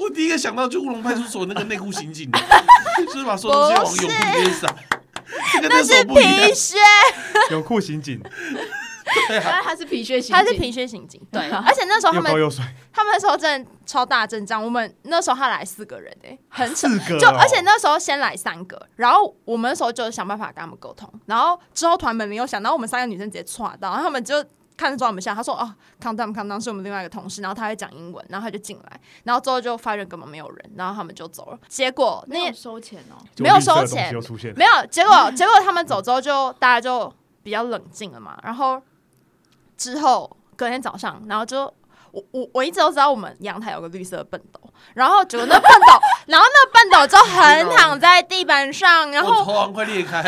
我第一个想到就乌龙派出所那个内裤刑警，就 <laughs> 是把所有东西往泳裤里面撒，这跟那
是皮。靴，<laughs>
泳裤刑警
对啊，
原来他是皮靴型，
他是皮靴刑警，对，<laughs> 而且那时候他们
又又，
他们那时候真的超大阵仗，我们那时候他来四个人哎，很扯。
四个哦，
就而且那时候先来三个，然后我们那时候就想办法跟他们沟通，然后之后团本没有想到我们三个女生直接窜到，然后他们就看着我们笑，他说哦，calm down calm down 是我们另外一个同事，然后他会讲英文，然后他就进来，然后之后就发现根本没有人，然后他们就走了，结果那
没有收钱哦。
没有收钱。没有，结果结果他们走之后就大家就比较冷静了嘛，然后之后隔天早上，然后就。我我我一直都知道我们阳台有个绿色的笨斗，然后结果那笨斗，<laughs> 然后那笨斗就横躺在地板上，然后
我头快裂开。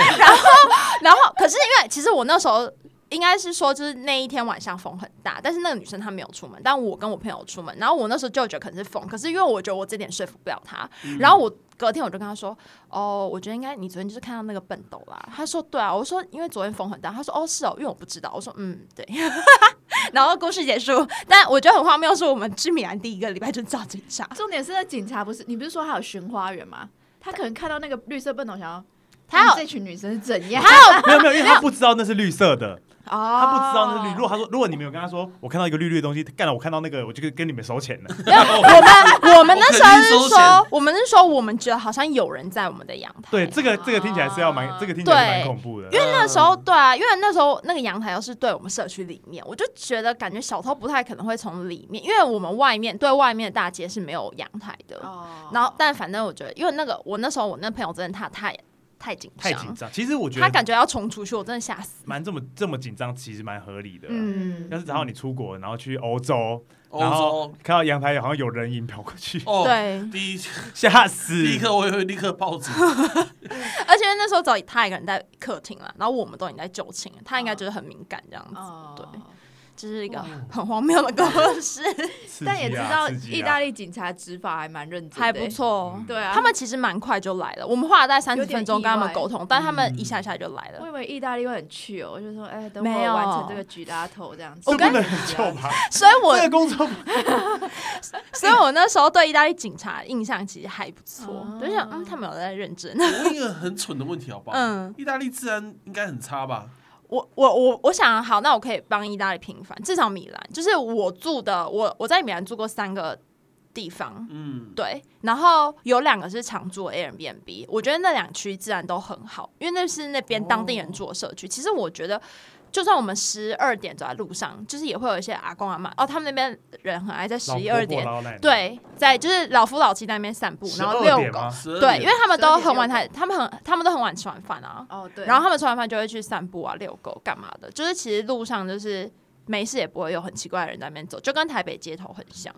<laughs>
然后可是因为其实我那时候应该是说就是那一天晚上风很大，但是那个女生她没有出门，但我跟我朋友出门，然后我那时候就觉得可能是风，可是因为我觉得我这点说服不了她，然后我隔天我就跟他说，哦，我觉得应该你昨天就是看到那个笨斗啦。他说对啊，我说因为昨天风很大，他说哦是哦，因为我不知道，我说嗯对，<laughs> 然后故事结束，但我觉得很荒谬，是我们去米兰第一个礼拜就找警察，
重点是那警察不是你不是说还有巡花园吗？他可能看到那个绿色笨斗，想要
他有
嗯这群女生是怎样？
还有 <laughs>
没有没有，因为他不知道那是绿色的，
哦，
他不知道那是绿。如果他说，如果你们有跟他说，我看到一个绿绿的东西，干了，我看到那个，我就跟跟你们收钱了。<laughs>
我们我们那时候是说，我们是说我们觉得好像有人在我们的阳台，
对，这个这个听起来是要蛮，这个听起来蛮恐怖的。
因为那时候，对啊，因为那时候那个阳台又是对我们社区里面，我就觉得感觉小偷不太可能会从里面，因为我们外面对外面的大街是没有阳台的。
哦，
然后，但反正我觉得，因为那个我那时候我那朋友真的他太太紧张，
太紧张，其实我觉得
他感觉要冲出去，我真的吓死。
蛮这么这么紧张，其实蛮合理的。
嗯，
要是然后你出国，然后去欧洲，
欧
然后
洲
看到阳台好像有人影跑过去，
哦，
对，
第一
吓死！
立刻我也会立刻报警。<laughs>
而且那时候只有他一个人在客厅啦，然后我们都已经在就寝了，他应该觉得很敏感这样子，
哦，
对这是一个很荒谬的故事，<laughs>
但也知道意大利警察执法还蛮认真的，
还不。错。
对啊，
他们其实蛮快就来了，我们花了大概三十分钟跟他们沟通，但他们
嗯
一下下就来了。
我以为意大利会很去哦，我就说，哎，等
没有
我完成这个举大头这样子。
我跟
很久吧？<laughs>
所以我
这个工作 <laughs>
所以我那时候对意大利警察印象其实还不错，
哦
就想嗯，他们有在认真。
我问一个很蠢的问题好不好？
嗯，
意大利治安应该很差吧？
我我我我想好，那我可以帮意大利平反，至少米兰就是我住的，我我在米兰住过三个地方，
嗯，
对，然后有两个是常住的 Airbnb，我觉得那两区自然都很好，因为那是那边当地人住的社区。其实我觉得，就算我们十二点走在路上，就是也会有一些阿公阿妈哦，他们那边人很爱在十一二点，
婆老奶奶，
对，在就是老夫老妻在那边散步，然后遛狗。
点吗
12
对，因为他们都很晚才，他们很，他们都很晚吃完饭啊，
哦，对，
然后他们吃完饭就会去散步啊、遛狗干嘛的，就是其实路上就是没事也不会有很奇怪的人在那边走，就跟台北街头很像。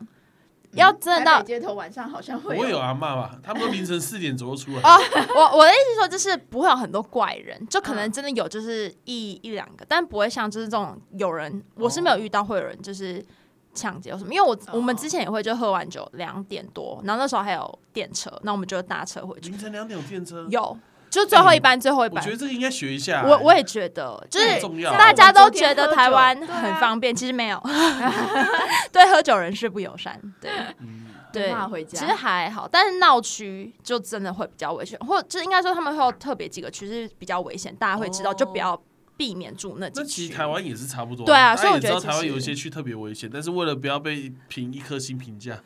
要真的到
街头晚上好像会
不会有阿嬷吧？他们都凌晨四点左右出来。
哦，我我的意思说就是不会有很多怪人，就可能真的有就是一一两个，但不会像就是这种有人，我是没有遇到会有人就是抢劫什么，因为我我们之前也会就喝完酒两点多，然后那时候还有电车，那我们就搭车回去
凌。晨两点有电车，
有，就最后一班，最后一班
我觉。得这个应该学一下。
我我也觉得，就是
很重要
大家都觉得台湾很方便，其实没有，<laughs> 对喝酒人士不友善。对
嗯
对
回，家
其实还好，但是闹区就真的会比较危险，或就应该说他们会有特别几个区是比较危险，大家会知道，
哦
就不要避免住那几
那其
区。
实台湾也是差不多。
对啊所以我觉得
台湾有一些区特别危险，但是为了不要被评一颗星评价，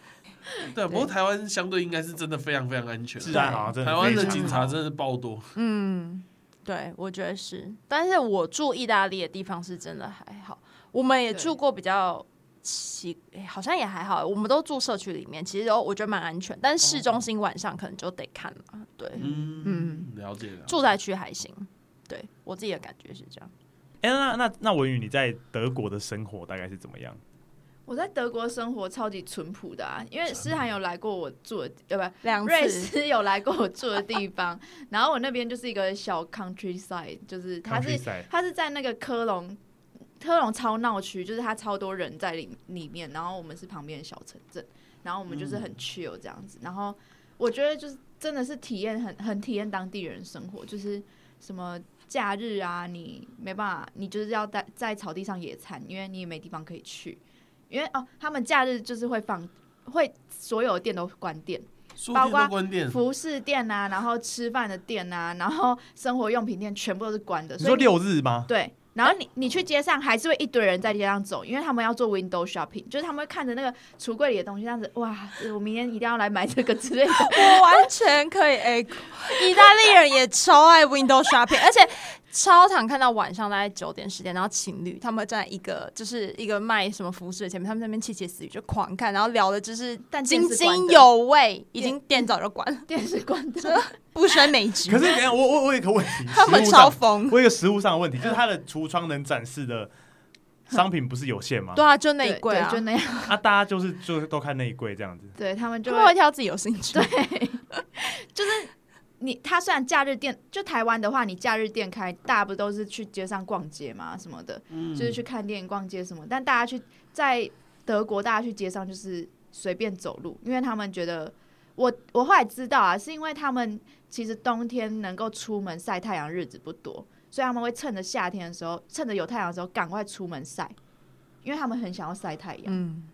对啊。不过台湾相对应该是真的非常非常安全。
治安好真的
台湾的警察真的爆多，
嗯，对，我觉得是，但是我住意大利的地方是真的还好，我们也住过比较奇，诶好像也还好，我们都住社区里面，其实都我觉得蛮安全，但是市中心晚上可能就得看了，对，
嗯
嗯
了解了。
住宅区还行，对我自己的感觉是这样。
哎、那那那文宇你在德国的生活大概是怎么样？
我在德国生活超级淳朴的啊，因为诗涵有来过我住的，呃，不，
两
瑞
次，
斯有来过我住的地方，<laughs> 然后我那边就是一个小 countryside，就是它是它是在那个科隆，科隆超闹区，就是它超多人在里里面，然后我们是旁边的小城镇，然后我们就是很 chill 这样子，然后我觉得就是真的是体验很很体验当地人生活，就是什么假日啊，你没办法，你就是要在在草地上野餐，因为你也没地方可以去，因为哦，他们假日就是会放。会所有的店都关店，包括服饰店啊，然后吃饭的店啊，然后生活用品店全部都是关的。
你说
所以
六日吗？
对，然后你你去街上还是会一堆人在街上走，因为他们要做 window shopping，就是他们会看着那个橱柜里的东西，这样子哇，我明天一定要来买这个之类的。<laughs>
我完全可以 A，意大利人也超爱 window shopping，而且超常看到晚上大概九点十点，然后情侣他们站在一个就是一个卖什么服饰的前面，他们在那边窃窃私语就狂看，然后聊的就是
但
津津有味，已经店早就关了，
电视关的，
不胜枚举。
可是等下我我我有一个问题，<laughs>
他们
实物上
超疯，
我有一个实物上的问题，就是他的橱窗能展示的商品不是有限吗？
对啊，就那一柜啊，
就那样，
啊，大家就是就都看那一柜这样子。
对他们就
会挑自己有兴趣。
对，<laughs> 就是你他虽然假日店，就台湾的话，你假日店开，大家不都是去街上逛街嘛，什么的，
嗯
就是去看电影、逛街什么。但大家去在德国，大家去街上就是随便走路，因为他们觉得，我我后来知道啊，是因为他们其实冬天能够出门晒太阳日子不多，所以他们会趁着夏天的时候，趁着有太阳的时候赶快出门晒，因为他们很想要晒太阳。
嗯，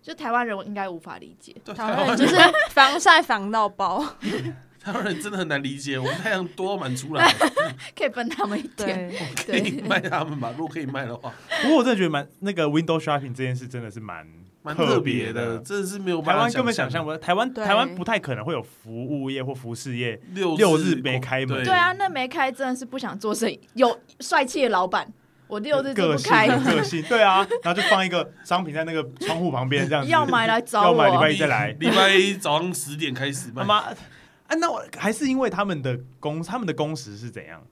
就台湾人应该无法理解，
对
台
台湾人
湾人就是防晒防到爆。<laughs> <laughs> <laughs>
台湾人真的很难理解，我们太阳多满出来，<laughs>
可以分他们一点。
可以卖他们吧？如果可以卖的话，
不过我真的觉得蛮那个 window shopping 这件事真的是蛮
蛮
特
特别
的
的，。真的是没有办法
台湾根本想
象
象不到，台湾台湾不太可能会有服务业或服饰业
六
六日没开门
对啊，那没开真的是不想做生意。有帅气的老板，我六日就
个性
不开，
个性，对啊，然后就放一个商品在那个窗户旁边这样子，
要买来找
要买礼拜。一再来。
礼拜一早上十点开始卖，
那我还是因为他们的工他们的工时是怎样？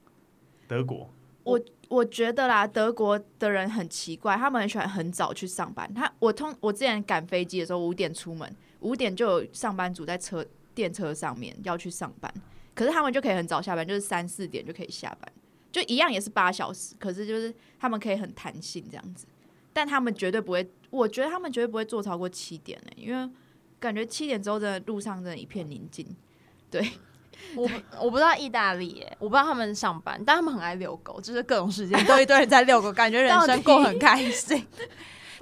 德国
我我觉得啦，德国的人很奇怪，他们很喜欢很早去上班。他我通我之前赶飞机的时候五点出门，五点就有上班族在车电车上面要去上班，可是他们就可以很早下班，就是三四点就可以下班，就一样也是八小时，可是就是他们可以很弹性这样子，但他们绝对不会，我觉得他们绝对不会做超过七点呢、因为感觉七点之后真的路上真的一片宁静。对，<laughs>
我我不知道意大利耶，我不知道他们上班，但他们很爱遛狗，就是各种时间都一堆人在遛狗，感觉人生过很开心。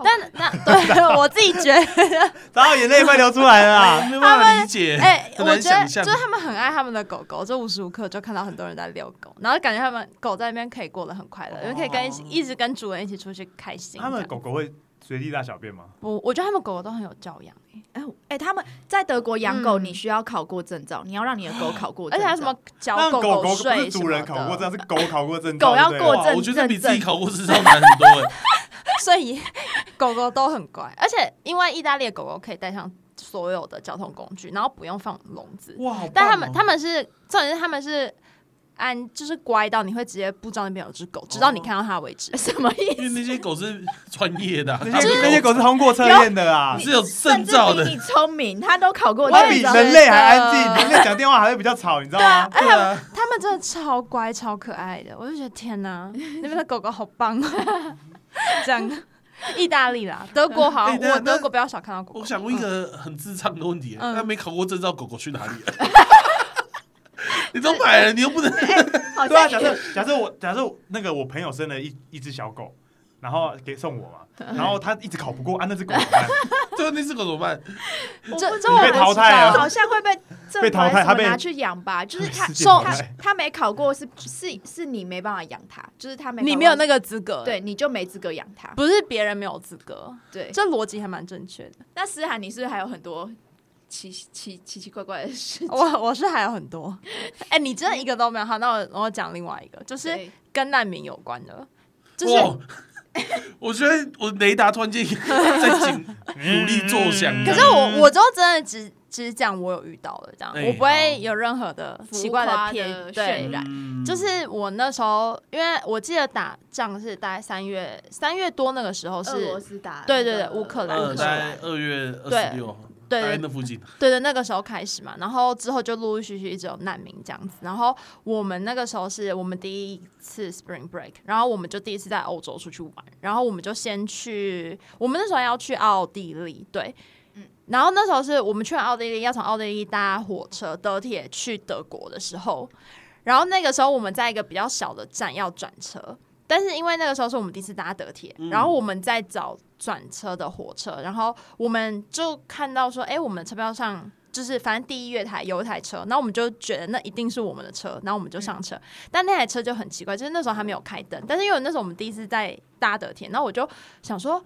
但那对 <laughs> 我自己觉得，<laughs>
然后眼泪快流出来了啊！
没办法理解，
哎、
很
我觉得就是他们很爱他们的狗狗，就无时无刻就看到很多人在遛狗，然后感觉他们狗在那边可以过得很快乐，因为可以跟一起一直跟主人一起出去开心。
他们狗狗会随地大小便吗？
不我觉得他们狗狗都很有教养、欸，
哎、哎、他们在德国养狗，
嗯。
你需要考过证照，你要让你的狗考过
而且还有什么教
那
狗
狗狗不
睡
是主人考过证，是狗 <laughs> 考过证照，
狗要过证
我觉得比自己考过智商难很多哎。<laughs>
所以 <laughs> 狗狗都很乖，而且因为意大利的狗狗可以带上所有的交通工具，然后不用放笼子，
哇，好哦。
但他们他们是重点是他们是按就是乖到你会直接不知道那边有只狗，直到你看到它为止。
什么意思？
因为那些狗是专业的啊，
那些那些狗是通过测验的啊，
是有证
甚至
照的，
你聪明，他都考过
它比
证照。
人类还安静，人类讲电话还会比较吵，你知道吗？
哎
对啊，
他们真的超乖超可爱的，我就觉得天哪，那边的狗狗好棒，这样意大利啦，德国好
哎等一下
我德国比较少看到狗狗。
我想问一个很智障的问题，
嗯
那没考过证照，狗狗去哪里了？<laughs> 你都买了，你又不能 <laughs>
好
对啊，假设假设我假设那个我朋友生了一一只小狗，然后给送我嘛，然后他一直考不过啊，那只狗怎么办？
对啊，那只狗怎么办？
这
被淘汰了
好像会被政
被淘汰他被
拿去养吧，<laughs> 就是他
世界
他没考过是是是你没办法养他，就是他没
你没有那
个
个资格，
对，你就没资格养他。
不是别人没有资格，
对，
这逻辑还蛮正确的。
那思涵，你是不是还有很多奇奇奇奇怪怪的事情？
我我是还有很多，哎、你真的一个都没有。好，那我我讲另外一个，就是跟难民有关的，就是
哇，<laughs> 我觉得我雷达突然间在紧努力作响。
可是我我就真的只只讲我有遇到的这样，
哎
我不会有任何的奇怪
的
偏
渲。染
嗯
就是我那时候，因为我记得打仗是大概三月三月多那个时候
俄罗
是，
斯打
对对对乌克兰
呃，
乌克
大概二月二十六，
对对
那附近。<laughs>
对对，那个时候开始嘛，然后之后就陆陆续续一直有难民这样子，然后我们那个时候是我们第一次 Spring Break，然后我们就第一次在欧洲出去玩，然后我们就先去，我们那时候要去奥地利，对，然后那时候是我们去完奥地利，要从奥地利搭火车、德铁去德国的时候，然后那个时候我们在一个比较小的站要转车，但是因为那个时候是我们第一次搭德铁，然后我们在找转车的火车，然后我们就看到说，哎、我们的车票上就是反正第一月台有一台车，然后我们就觉得那一定是我们的车，然后我们就上车，但那台车就很奇怪，就是那时候还没有开灯，但是因为那时候我们第一次在搭德铁，然后我就想说。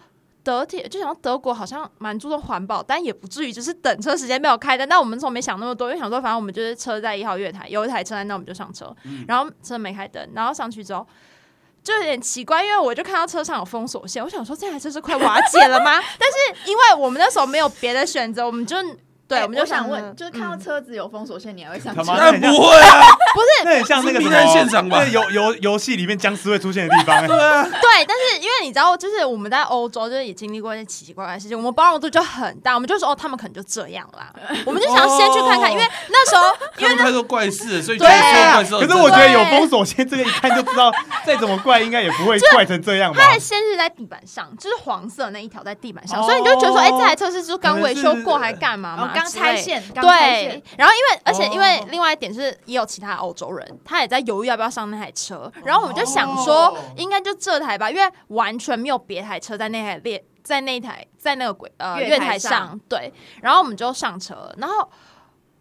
德铁就想说德国好像蛮注重环保，但也不至于就是等车时间没有开灯。但我们从没想那么多，因为想说反正我们就是车在一号月台，有一台车在那我们就上车，然后车没开灯，然后上去之后就有点奇怪，因为我就看到车上有封锁线，我想说这台车是快瓦解了吗？<laughs> 但是因为我们那时候没有别的选择，我们就对，
哎
我们就
想问，就是看到
嗯
车子有封锁线，你还会想
他
车
妈？
当然不会啊，<laughs> 不是
那很像那个什么
是命案现场吧
那个游游游戏里面僵尸会出现的地方。哎
对，但是因为你知道，就是我们在欧洲，就是也经历过一些奇奇怪怪的事情，我们包容度就很大，我们就说哦，他们可能就这样啦，我们就想先去看看，因为那时候
因为太多怪事，所以觉
对
可是我觉得有封锁线，这个一看就知道，再怎么怪应该也不会怪成这样吧
它？的先是在地板上，就是黄色那一条在地板上，
哦
所以你就觉得说，哎、这台车是就刚维修过还干嘛嘛？
拆线，刚拆
对，，然后因为而且因为
哦。
另外一点是，也有其他欧洲人，他也在犹豫要不要上那台车，然后我们就想说
哦，
应该就这台吧，因为完全没有别台车在那台列在那台在那个轨呃
月
月台
台上
上，对，然后我们就上车了，然后。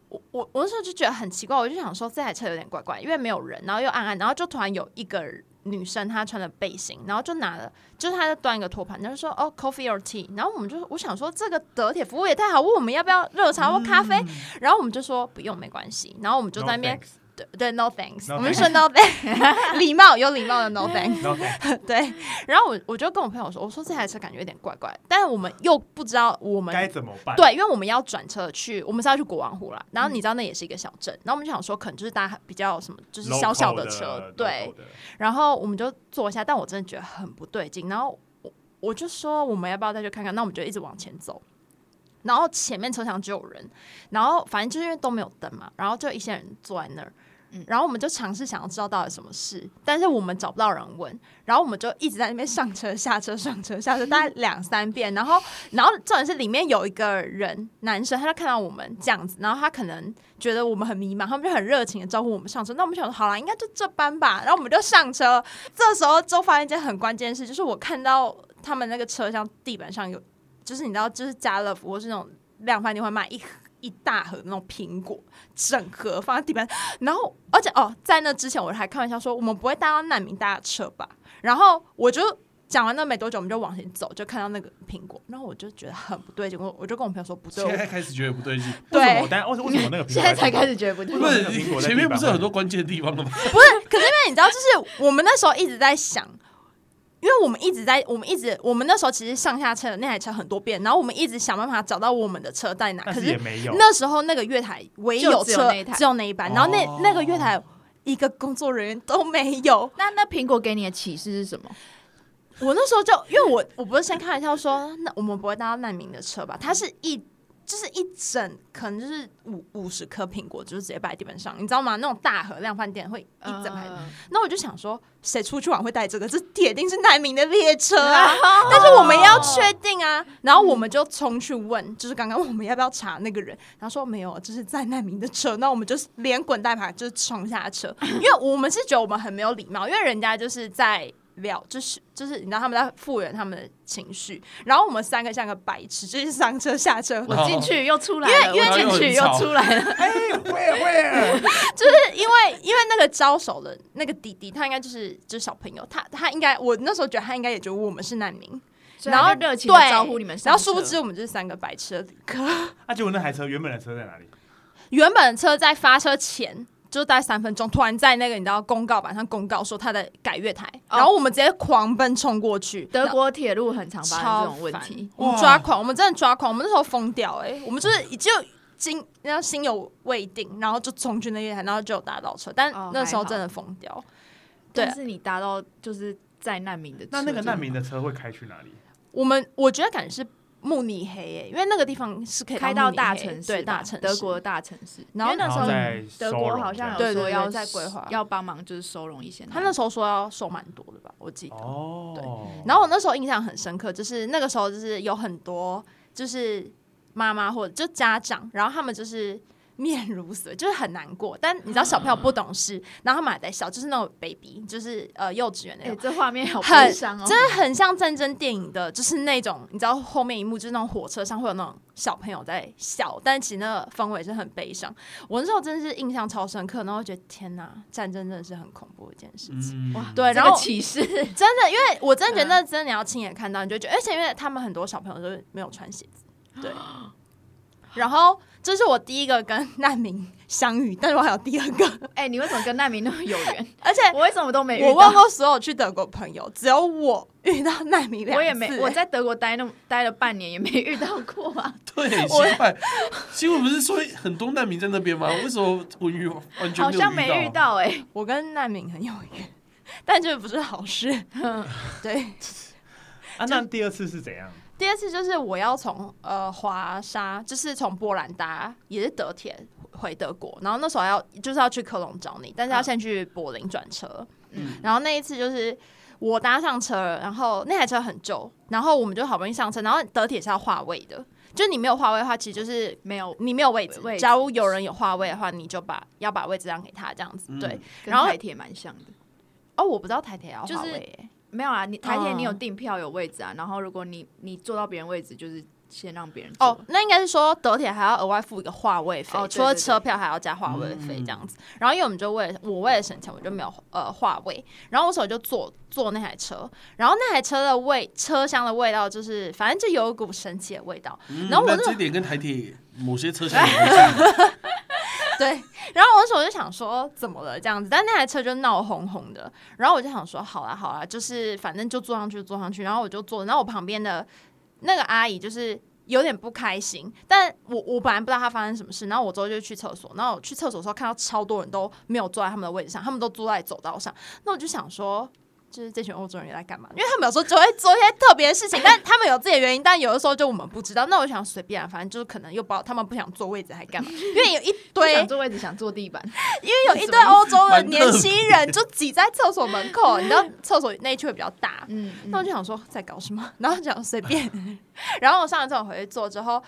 我我我那时候就觉得很奇怪，我就想说这台车有点怪怪，因为没有人，然后又暗暗，然后就突然有一个女生，她穿了背心，然后就拿了，就是她在端一个托盘，然后说哦，coffee or tea，然后我们就我想说这个德铁服务也太好，问我们要不要热茶或咖啡，然后我们就说不用没关系，然后我们就在那边
No
对对 no thanks，我们就说 no thanks，<laughs> 礼貌有礼貌的 no thanks，<laughs> 对，然后我我就跟我朋友说，我说这台车感觉有点怪怪，但是我们又不知道我们
该怎么办？
对，因为我们要转车去，我们是要去国王湖啦。然后你知道那也是一个小镇，然后我们就想说，可能就是搭比较什么，就是小小
的
车，对。然后我们就坐一下，但我真的觉得很不对劲。然后我我就说，我们要不要再去看看？那我们就一直往前走。然后前面车厢只有人，然后反正就是因为都没有灯嘛，然后就一些人坐在那儿。然后我们就尝试想要知道到底什么事，但是我们找不到人问，然后我们就一直在那边上车下车上车下车，大概两三遍。然后，然后重点是里面有一个人，男生，他就看到我们这样子，然后他可能觉得我们很迷茫，他们就很热情的招呼我们上车。那我们想说，好啦，应该就这班吧。然后我们就上车。这时候就发现一件很关键的事，就是我看到他们那个车厢地板上有，就是你知道，就是家乐福或是那种量贩店会卖一盒一大盒那种苹果，整盒放在地板。然后，而且哦，在那之前我还开玩笑说，我们不会带到难民搭的车吧？然后我就讲完那没多久，我们就往前走，就看到那个苹果，然后我就觉得很不对劲，我我就跟我朋友说不对，<laughs>
现在开始觉得不对劲，
对
为什么？但为为什么那个苹果
现在才开
始？
觉得不对
不是前面不是很多关键的地方了吗？
不是，可是因为你知道，就是我们那时候一直在想。因为我们一直在，我们一直，我们那时候其实上下车的那台车很多遍，然后我们一直想办法找到我们的车在哪。可是
是也没有。
那时候那个月台唯有车
只有那一台
只有那一班，然后那
哦
那个月台一个工作人员都没有。
那那苹果给你的启示是什么？
我那时候就因为我我不是先开玩笑说，那我们不会搭到难民的车吧？它是一就就是一整可能就是五五十颗苹果，就是直接摆在地板上，你知道吗？那种大盒量饭店会一整排。
嗯
那我就想说，谁出去玩会带这个？这铁定是难民的列车啊！但是我们要确定啊。然后我们就冲去问，就是刚刚我们要不要查那个人？然后说没有，这是在难民的车。那我们就是连滚带爬就是冲下车，因为我们是觉得我们很没有礼貌，因为人家就是在。聊就是就是，你知道他们在复原他们的情绪，然后我们三个像个白痴，就是上车下车，
我进去又出来了，
因为因为
我进去又出来了，<laughs>
哎，会会，<laughs>
就是因为因为那个招手的那个弟弟，他应该就是就是小朋友，他他应该我那时候觉得他应该也觉得我们是难民，然后
热情的招呼你们，
然后殊不知我们就是三个白痴的旅客。
那结果那台车原本的车在哪里？
原本车在发车前。就大概三分钟，突然在那个你知道公告板上公告说他在改月台，
哦
然后我们直接狂奔冲过去。
德国铁路很常发生这种问题，
我们抓狂，我们真的抓狂，我们那时候疯掉哎、我们就是已经心然后心有未定，然后就冲去那月台，然后就有搭到车，但
哦
那时候真的疯掉。对
但是你搭到就是在难民的车，
那那个难民的车会开去哪里？
我们我觉得感觉是慕尼黑诶、因为那个地方是可以
开到大城市，
对大城市，
德国的大城市，
然后
那时候德国好像有说要
对对对在规划。
要帮忙，就是收容一些。
他那时候说要收蛮多的吧，我记得。
哦，
然后我那时候印象很深刻，就是那个时候就是有很多就是妈妈或者就家长，然后他们就是面如死灰，就是很难过。但你知道小朋友不懂事，然后他们还在笑，就是那种 baby，就是呃幼稚园那
哎，
种。
这画面好
很
悲伤哦，
真的很像战争电影的，就是那种你知道后面一幕就是那种火车上会有那种小朋友在笑，但其实那个氛围是很悲伤。我那时候真的是印象超深刻，然后觉得天哪，战争真的是很恐怖的一件事情。
嗯，
哇，
对然后
启示，<laughs>
真的，因为我真的觉得
嗯
那真的你要亲眼看到，你就觉得，而且因为他们很多小朋友都是没有穿鞋子，对。然后这是我第一个跟难民相遇，但是我还有第二个，<laughs>
哎，你为什么跟难民那么有缘？<laughs>
而且
我为什么都没遇到？
我问过所有去德国朋友，只有我遇到难民两次，
我也没，我在德国待那么待了半年，也没遇到过啊。<laughs>
对，奇怪，新闻不是说很多难民在那边吗？为什么我遇完全
好像
没
没遇到哎、
我跟难民很有缘，但这不是好事。对，
啊，那第二次是怎样？
第二次就是我要从呃华沙，就是从波兰搭也是德铁回德国，然后那时候要就是要去科隆找你，但是要先去柏林转车。
嗯
然后那一次就是我搭上车，然后那台车很旧，然后我们就好不容易上车，然后德铁是要划位的，就你没有划位的话，其实就是
没有
你没有位置
位。置
假如有人有划位的话，你就把要把位置让给他这样子。
嗯
对，然后
台铁蛮像的。
哦，我不知道台铁要
就是
划位耶、
没有啊，你台铁
嗯
你有订票有位置啊，然后如果你你坐到别人位置，就是先让别人坐。
哦，那应该是说德铁还要额外付一个话位费，
哦对
除了车票还要加话位费
嗯
这样子。然后因为我们就为了我为了省钱，我就没有呃话位，然后我手就坐坐那台车，然后那台车的味车厢的味道就是反正就有一股神奇的味道。
嗯
然后我那
那这点跟台铁某些车厢有关系 <laughs> <laughs>
对，然后我那时候就想说怎么了这样子，但那台车就闹哄哄的，然后我就想说好啦好啦，就是反正就坐上去坐上去，然后我就坐，然后我旁边的那个阿姨就是。有点不开心，但我我本来不知道她发生什么事，然后我之后就去厕所，然后我去厕所时候看到超多人都没有坐在他们的位置上，他们都坐在走道上，那我就想说，就是这群欧洲人也在干嘛？因为他们有时候就会做一些特别的事情，但他们有自己的原因，但有的时候就我们不知道。那我想随便啊，反正就是可能又不知道他们不想坐位置还干嘛，因为有一 <laughs> 堆
想坐位置，想坐地板。<laughs>
因为有一堆欧洲的年轻人就挤在厕所门口，你知道厕所那一区会比较大，
嗯，
那我就想说在搞什么，然后就想随便，<laughs> 然后我上了厕所回去坐之后。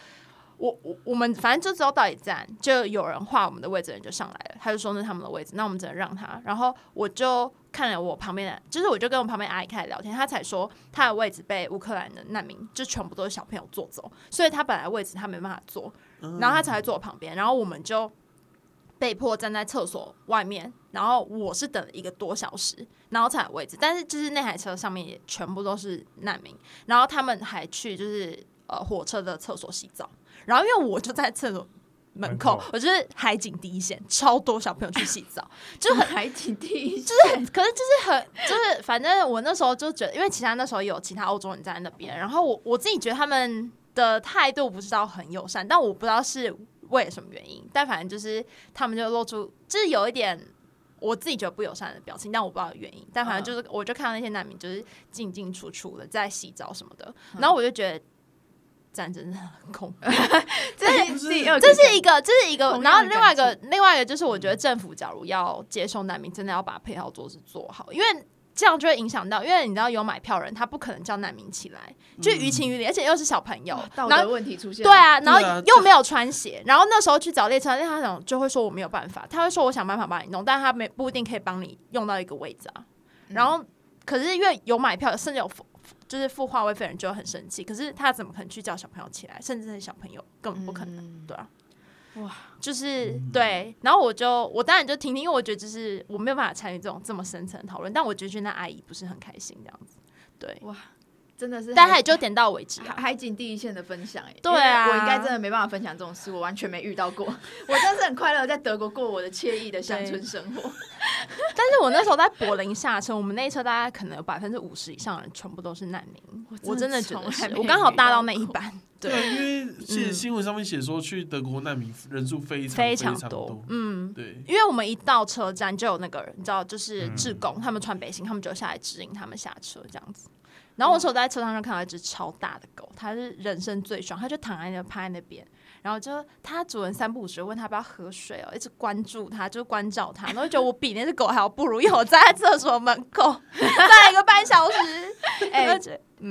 我我我们反正就知道到一站，就有人画我们的位置，人就上来了，他就说那是他们的位置，那我们只能让他。然后我就看了我旁边的，就是我就跟我旁边阿姨开始聊天，她才说她的位置被乌克兰的难民就全部都是小朋友坐走，所以她本来位置她没办法坐，然后她才会坐我旁边，然后我们就被迫站在厕所外面，然后我是等了一个多小时，然后才有位置。但是就是那台车上面也全部都是难民，然后他们还去就是呃火车的厕所洗澡，然后因为我就在厕所。门口，我就是海景第一线，超多小朋友去洗澡，<laughs> 就很
海景第一，
就是，可是就是很，就是反正我那时候就觉得，因为其他那时候有其他欧洲人在那边，然后我我自己觉得他们的态度不知道很友善，但我不知道是为了什么原因，但反正就是他们就露出，就是有一点我自己觉得不友善的表情，但我不知道原因，但反正就是我就看到那些难民就是进进出出的在洗澡什么的，然后我就觉得。战争真的很恐怖。<laughs>
这是第二
这是一个，这是一个，然后另外一个，另外一个就是，我觉得政府假如要接受难民，真的要把配套措施做好，因为这样就会影响到，因为你知道有买票人，他不可能叫难民起来，就于情于理，而且又是小朋友
哇，道
然后
德问题出现。
对啊，然后又没有穿鞋，然后那时候去找列车，列车长就会说我没有办法，他会说我想办法帮你弄，但他没不一定可以帮你用到一个位置啊。
嗯
然后可是因为有买票，甚至有付就是付话位费人就很生气，可是他怎么可能去叫小朋友起来？甚至是小朋友根本不可能，
嗯
对啊。
哇，
就是对，然后我就我当然就听听，因为我觉得就是我没有办法参与这种这么深层的讨论，但我就觉得那阿姨不是很开心这样子，对，
真的是，
但他也就点到为止啊。
海海景第一线的分享哎，
对啊
我应该真的没办法分享这种事，我完全没遇到过。<laughs> 我真的是很快乐在德国过我的惬意的乡村生活。<laughs>
但是我那时候在柏林下车，我们那一车大概可能有百分之五十以上的人全部都是难民，我真的觉得我刚好搭到那一班，<laughs>
对，因为写
嗯
新闻上面写说去德国难民人数非常
非
常
常多
多，，
嗯。
对，
因为我们一到车站就有那个人，你知道，就是
嗯
志工，他们穿背心，他们就下来指引他们下车这样子。然后我那时候在车上就看到一只超大的狗，它是人生最爽，它就躺在那趴在那边，然后就它主人三不五时问它要不要喝水哦，一直关注它，就关照它，然后就觉得我比那只狗还要不如，因为我站在厕所门口站了一个半小时，<laughs>
哎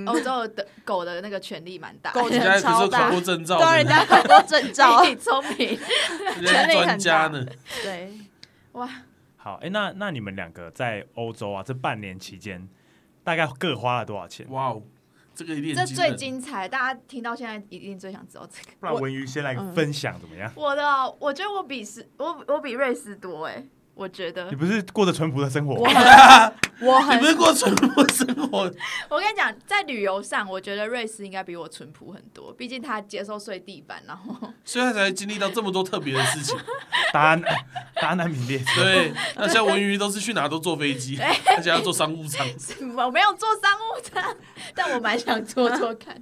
欧洲的狗的那个权力蛮大，
狗
人家可是有
超大
考过证照
对人家考过证照，<laughs>
你聪明 <laughs>
人家是专家呢。
对，
哇！
好，哎、那那你们两个在欧洲啊，这半年期间大概各花了多少钱？
哇哦，这个一定
这最精彩，大家听到现在一定最想知道这个。
不然文瑜先来
嗯
分享怎么样？
我的哦，我觉得我比斯我我比瑞斯多哎，我觉得
你不是过着淳朴的生活
我
吗？<laughs>
很我
你不
很
是过淳朴的生活，
我跟你讲，在旅游上，我觉得瑞士应该比我淳朴很多。毕竟他接受睡地板，然后 <laughs>
所以他才会经历到这么多特别的事情。<laughs>
搭搭难民列车，
对，那像文娱都是去哪都坐飞机，而且要坐商务舱。
我没有坐商务舱，但我蛮想坐坐看。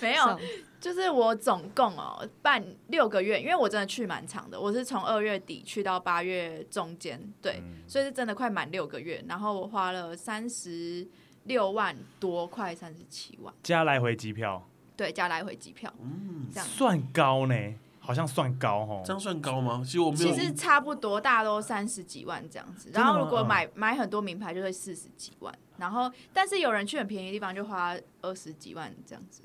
没有，就是我总共哦半六个月，因为我真的去蛮长的，我是从二月底去到八月中间，对，
嗯
所以是真的快满六个月。然后我花了三十六万多，快三十七万，
加来回机票
对，加来回机票，
嗯，
这样。
算高呢，好像算高哦
这。样算高吗？其实我没有
其，实差不多，大家都三十几万这样子。然后如果
嗯
买、买很多名牌，就会四十几万。然后，但是有人去很便宜的地方，就花二十几万这样子。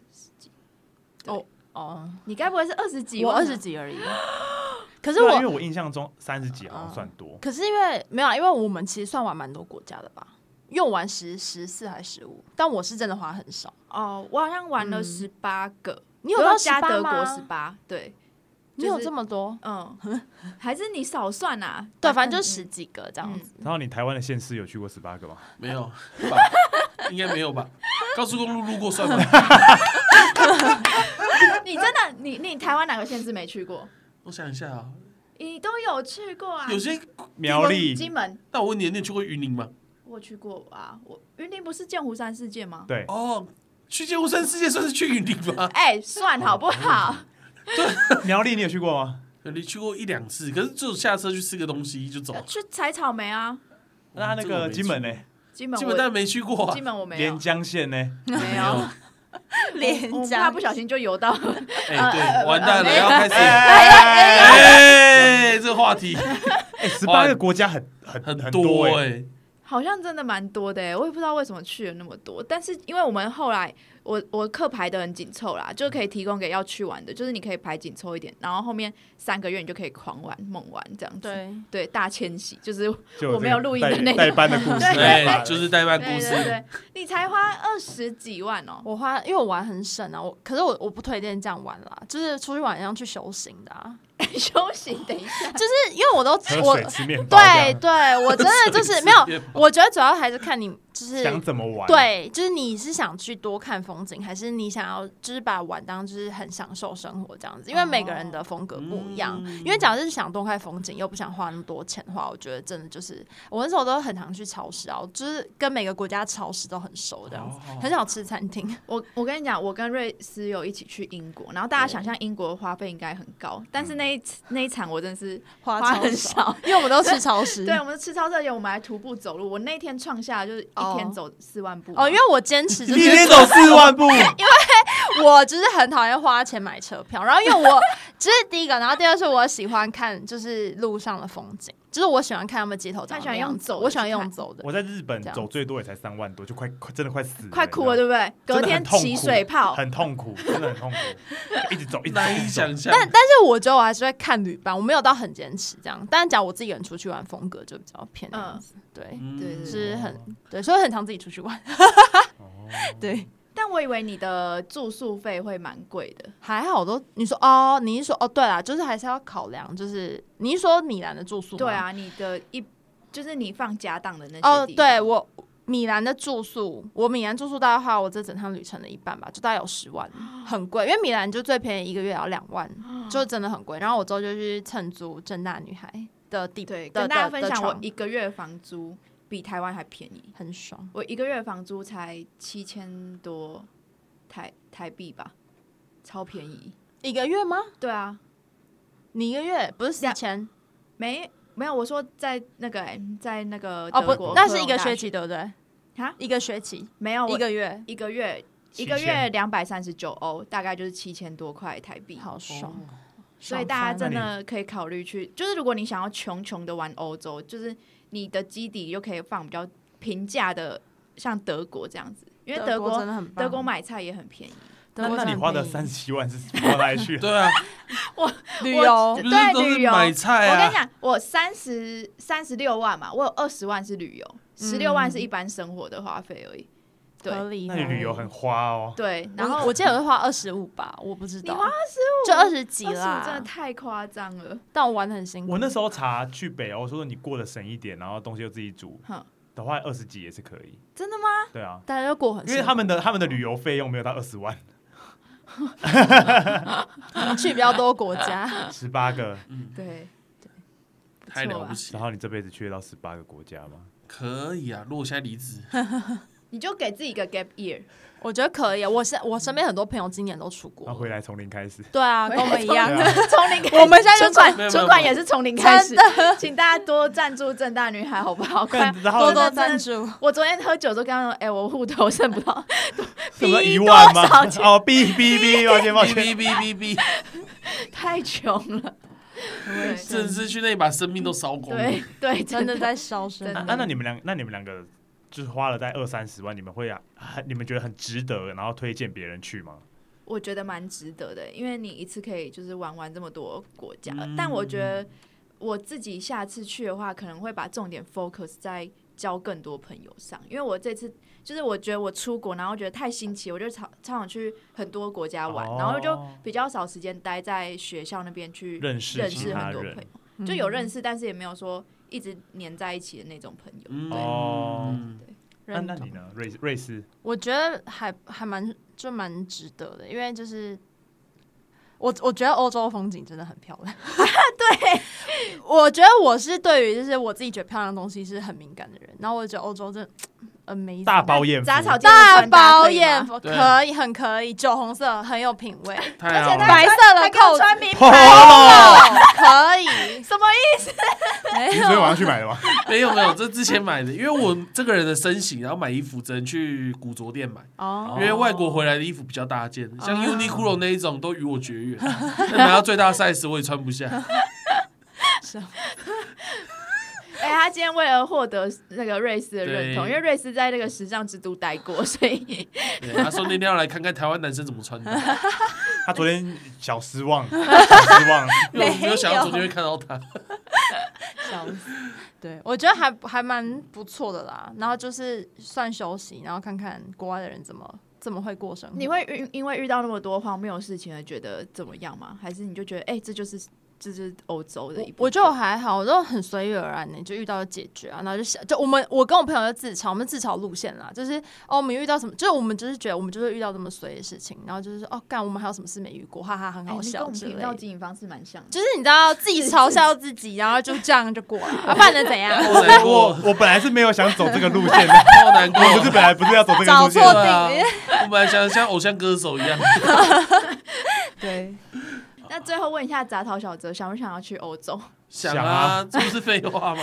哦哦，
你该不会是二十几？
我二十几而已。<gasps> 可是
我啊因为
我，
印象中三十几好像算多，
可是因为没有啊，因为我们其实算完蛮多国家的吧，因为我玩十十四还十五，但我是真的花很少。
哦，我好像玩了
嗯
十八个，
你有到
加德国十八，对，
你有这么多？
嗯，<laughs> 还是你少算啊？
对，反正就
嗯
十几个这样子。
然后你台湾的县市有去过十八个吗？
没有？<laughs> 应该没有吧？高速公路路过算吗？<laughs>
你真的，你你台湾哪个县市没去过？
我想一下啊，
你都有去过啊？
有些，
苗栗
金门
那我问你，你有去过云林吗？
我去过啊，我云林不是剑湖山世界吗？
对，
哦，去剑湖山世界算是去云林吗？<laughs>
哎、算好不好？<laughs>
苗栗你有去过吗？
你去过一两次，可是就下车去吃个东西就走。
去采草莓啊，
那那个金门呢？
金门我
基本上没去过啊
金。门我没有
连，江县呢？
没有，<laughs>
连
我
家
怕不小心就游到。
哎，对，完蛋了，
呃
要开始。
哎，
哎，这个话题
哎，十八个国家很很
很
很
多
哎。
哎。
好像真的蛮多的哎我也不知道为什么去了那么多。但是因为我们后来，我我课排的很紧凑啦，就可以提供给要去玩的，就是你可以排紧凑一点，然后后面三个月你就可以狂玩猛玩这样子。
对，
对，大迁徙就是我没有录音的那个
代班的故事，
对。
哎，就是代办
对
故事。
对对，你才花二十几万哦、
我花，因为我玩很省啊，我可是我我不推荐这样玩啦，就是出去玩要去修行的啊，<laughs>
休息，等一下，
就是因为我都
喝
我
水吃面
对，对，我真的就是 <laughs> 没有，我觉得主要还是看你就是
想怎么玩？，
对，就是你是想去多看风景，还是你想要就是把玩当就是很享受生活这样子？因为每个人的风格不一样。
嗯
因为假如是想多看风景，又不想花那么多钱的话，我觉得真的就是我那时候都很常去超市啊，就是跟每个国家超市都很熟这样子，
哦
很少吃餐厅。
我我跟你讲，我跟瑞斯有一起去英国，然后大家想象英国的花费应该很高，但是那一次那一场我真的是 <laughs> 花很少，
因为我们都吃超市。
对，我们吃超市，而且我们还徒步走路。我那天创下就是一一天走四万步
哦，因为我坚持就是
一天走四万步，<laughs> 因为
我就是很讨厌花钱买车票，然后因为我这是第一个，然后第二是我喜欢看就是路上的风景，就是我喜欢看他们街头长
他喜欢用走
我喜欢用走的。
我在日本走最多也才三万多，就快快真的快死了，
快哭了，对不对？隔天起水泡，
很痛苦，真的很痛苦，<laughs> 一直走，一直走
难以
一直走
想象。
但但是我觉得我还是会看旅伴，我没有到很坚持这样。但是讲我自己一个人出去玩，风格就比较偏那样子，对，
嗯
对对
是很对，所以很常自己出去玩。
哦 <laughs>
对，
但我以为你的住宿费会蛮贵的，
还好都你说哦，你是说哦，对啦，就是还是要考量，就是你是说米兰的住宿吗
对，啊，你的一就是你放家当的那些
哦，
地方
对我米兰的住宿，我米兰住宿大概花我这整趟旅程的一半吧，就大概有十万，很贵。因为米兰就最便宜一个月要两万，<gasps> 就真的很贵。然后我之后就去蹭租正大女孩的地，
对，
的
跟大家
的的
分享，我
床
一个月房租比台湾还便宜，
很爽。
我一个月房租才七千多台台币吧，超便宜。
一个月吗？
对啊，
你一个月不是四
两
千？
没没有，我说在那个、欸、在那个
哦，
德国
不，那是一个学期，对不对？
哈，
一个学期，
没有
一个月，
一个月一个月两百三十九欧，大概就是七千多块台币。
好爽。
所以大家真的可以考虑去，就是如果你想要穷穷的玩欧洲，就是你的基底就可以放比较平价的，像德国这样子，因为德
德
国
真的很
德国买菜也很便宜。
德
那那你花的三十七万是花哪里去？
对啊，<laughs>
我
旅游
对旅游
买菜啊。
我跟你讲，我三十三十六万嘛，我有二十万是旅游，十六万是一般生活的花费而已。对
合理。
那你旅游很花哦。
对，然后
我记得我是花二十五吧，我不知道，
你花
二十五？
就二十几
啦，
真的太夸张了。
但我玩的很辛苦。
我那时候查去北欧，说你过得省一点，然后东西又自己煮
哼
的话，二十几也是可以。
真的吗？
对啊，
大家就过很
因为他们的他们的旅游费用没有到二十万，<laughs>
去比较多国家，
十八个，嗯
对，不
太了不起
然，后你这辈子去得到十八个国家吗？
可以啊！如果我现在离职，<laughs>
你就给自己一个 gap year，
我觉得可以。我身我身边很多朋友今年都出国
回来从零开始。
对啊，跟我们一样 <laughs>
从零开始
我们现在就
存款，
没有没有
存款也是从零开始，请大家多赞助正大女孩好不好？<laughs> 快
多多赞助，
我昨天喝酒都跟他说，哎、我户头剩不到，
什么
逼 <laughs>
一万吗哦，哔哔哔，抱歉抱
哔
歉。
哔哔哔哔，
太穷了。
甚至去那里把生命都烧光了。
对对，
真的在烧身
真。的
啊，那你们两，那你们两个就是花了在二三十万，你们会啊，很 <laughs> 你们觉得很值得，然后推荐别人去吗？
我觉得蛮值得的，因为你一次可以就是玩完这么多国家。
嗯
但我觉得我自己下次去的话，可能会把重点 focus 在交更多朋友上，因为我这次就是我觉得我出国，然后觉得太新奇，我就超超想去很多国家玩，然后就
哦
比较少时间待在学校那边去
认识
认识很多朋友，
嗯
就有认识，但是也没有说一直黏在一起的那种朋友。
嗯。
对，
那那你呢？瑞瑞士
我觉得还还蛮就蛮值得的，因为就是我我觉得欧洲风景真的很漂亮。<laughs> 对，<laughs> 我觉得我是对于就是我自己觉得漂亮的东西是很敏感的人，然后我觉得欧洲真的 amazing，
大包艳福。
杂草
大
穿搭
包
可以吗？
艳福可以很可以，酒红色很有品味，
太好了。
白色的扣
穿名
哦
牌，
可以，
什么意思？
没
你昨天晚上去买的吗？<laughs>
没有没有，这之前买的，因为我这个人的身形，然后买衣服只能去古着店买，
哦。
因为外国回来的衣服比较大件，像
哦。
Uniqlo 那一种都与我绝缘，<laughs> 那买到最大 size 我也穿不下。
哎、他今天为了获得那个瑞士的认同，因为瑞士在那个时尚之都待过，所以
对，他说那天要来看看台湾男生怎么穿的，<laughs>
他昨天小失望，小 <laughs> 失望。
因为我没有想到昨天会看到他。
笑死。对，我觉得还还蛮不错的啦。然后就是算休息，然后看看国外的人怎么怎么会过生活。
你会因因为遇到那么多荒谬的事情而觉得怎么样吗？还是你就觉得哎、这就是这就是欧洲的一部分
我觉得我还好，我都很随遇而安呢，就遇到就解决啊，然后就想，就我们我跟我朋友就自嘲，我们自嘲路线啦，就是哦，我们遇到什么，就是我们就是觉得我们就是遇到这么随的事情，然后就是说哦，干，我们还有什么事没遇过，哈哈，很好
哎你跟我们
笑之类的。
频道经营方式蛮像的。
就是你知道自己嘲笑自己，然后就这样就过了，<laughs> 啊不然能怎样？
我，我本来是没有想走这个路线的，<laughs>
好难过。
我不是本来不是要走这个路线的。
我本来想像偶像歌手一样，<laughs>
对，
那最后问一下杂草小泽，想不想要去欧洲？
想
想
啊
啊，
这不是废话吗？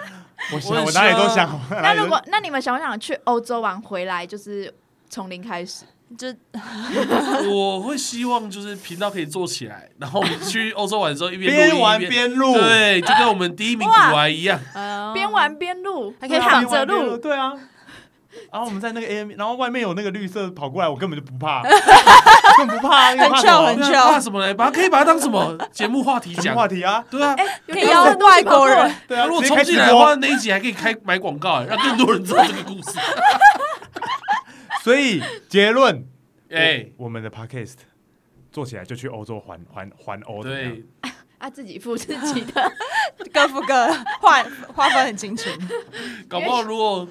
<laughs>
我想我哪里都想。
那如果那你们想不想去欧洲玩回来，就是从零开始？
就 <laughs>
我会希望就是频道可以做起来，然后我们去欧洲玩的时候一边
边玩
一边
边录，
对，就跟我们第一名古玩一样。
呃
边玩边录，
还可以
躺着录。
对啊。然后我们在那个 AM，然后外面有那个绿色跑过来，我根本就不怕，<laughs> 根本不怕，因为怕
很
什么
chill，很
对
chill
啊怕什么嘞？把它可以把它当什么节目话题讲？
话题啊？
对啊，
可以邀外国人，
对啊，
如果
直接开直
冲进来的话，那一集还可以开买广告，让更多人知道这个故事。<laughs>
所以结论，<laughs>
哎，
我我们的 podcast 做起来就去欧洲环环环欧，怎么样
对，
啊，自己付自己的。
各付各，划划分很清楚。
搞不好如果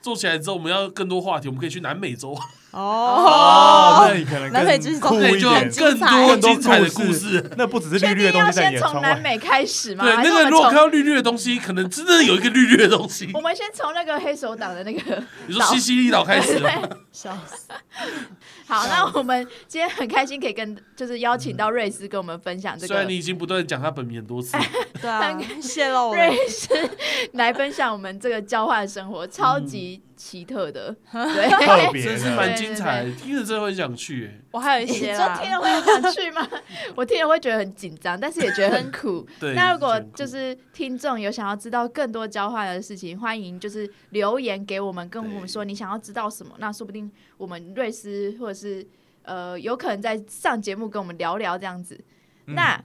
做起来之后，我们要更多话题，我们可以去南美洲，
哦，
哦
那，你可能
南美之
更酷
对，就
一点，
更多
更
精彩的
故
故事。
那不只是绿绿的东西在你的窗外，
从南美开始嘛？
对，那个如果看到绿绿的东西，可能真的有一个绿绿的东西 <laughs>
我。们先从那个黑手党的那个
你说西西里岛开始，<laughs>
笑死！
好，那我们今天很开心可以跟就是邀请到瑞斯跟我们分享这个
虽然你已经不断地讲他本名很多次，<laughs> <laughs>
对啊，泄露了。
瑞斯来分享我们这个交换生活，超级奇特的，<laughs> 对，
特别
真是。蛮精彩的，听着真的会想去。哎
我还有一些啦，
说听了会很想去吗？<laughs> 我听了会觉得很紧张，但是也觉得很苦。<laughs>
对，
那如果就是听众有想要知道更多交换的事情，欢迎就是留言给我们，跟我们说你想要知道什么，那说不定我们瑞斯或者是呃有可能在上节目跟我们聊聊这样子。
嗯
那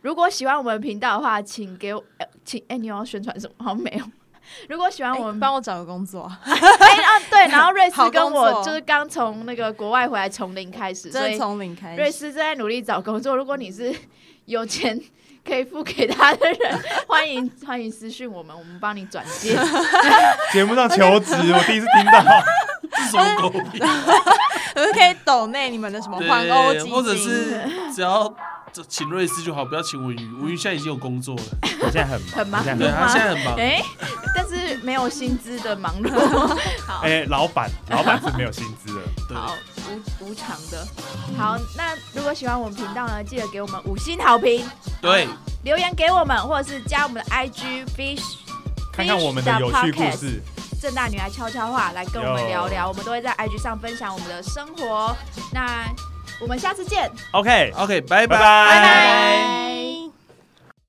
如果喜欢我们频道的话，请给我，呃请哎、你有要宣传什么？好像没有。<laughs> 如果喜欢我们，
哎帮我找个工作，<laughs>
哎、啊对，<laughs> 然后瑞斯跟我就是刚从那个国外回来，从零开始，所以
真的从零开始。
瑞斯正在努力找工作。如果你是有钱可以付给他的人，欢迎欢迎私讯我们，我们帮你转接。
节目上求职，我第一次听到。
这是什么狗屁？
可是可以抖内你们的什么环欧基金，
或者是只要请瑞斯就好，不要请文宇。文宇现在已经有工作了，
我现在很忙
很忙
对他现在很忙。
哎、但是没有薪资的忙碌。<laughs> 好。
哎，老板，老板是没有薪资的。
对
好无无偿的，好，那如果喜欢我们频道呢，记得给我们五星好评，
对，
留言给我们，或者是加我们的 IG fish
看看我们的有趣故事。
正大女孩悄悄话来跟我们聊聊，我们都会在 IG 上分享我们的生活。那我们下次见
，OK，OK，拜
拜
拜。
拜
拜
拜。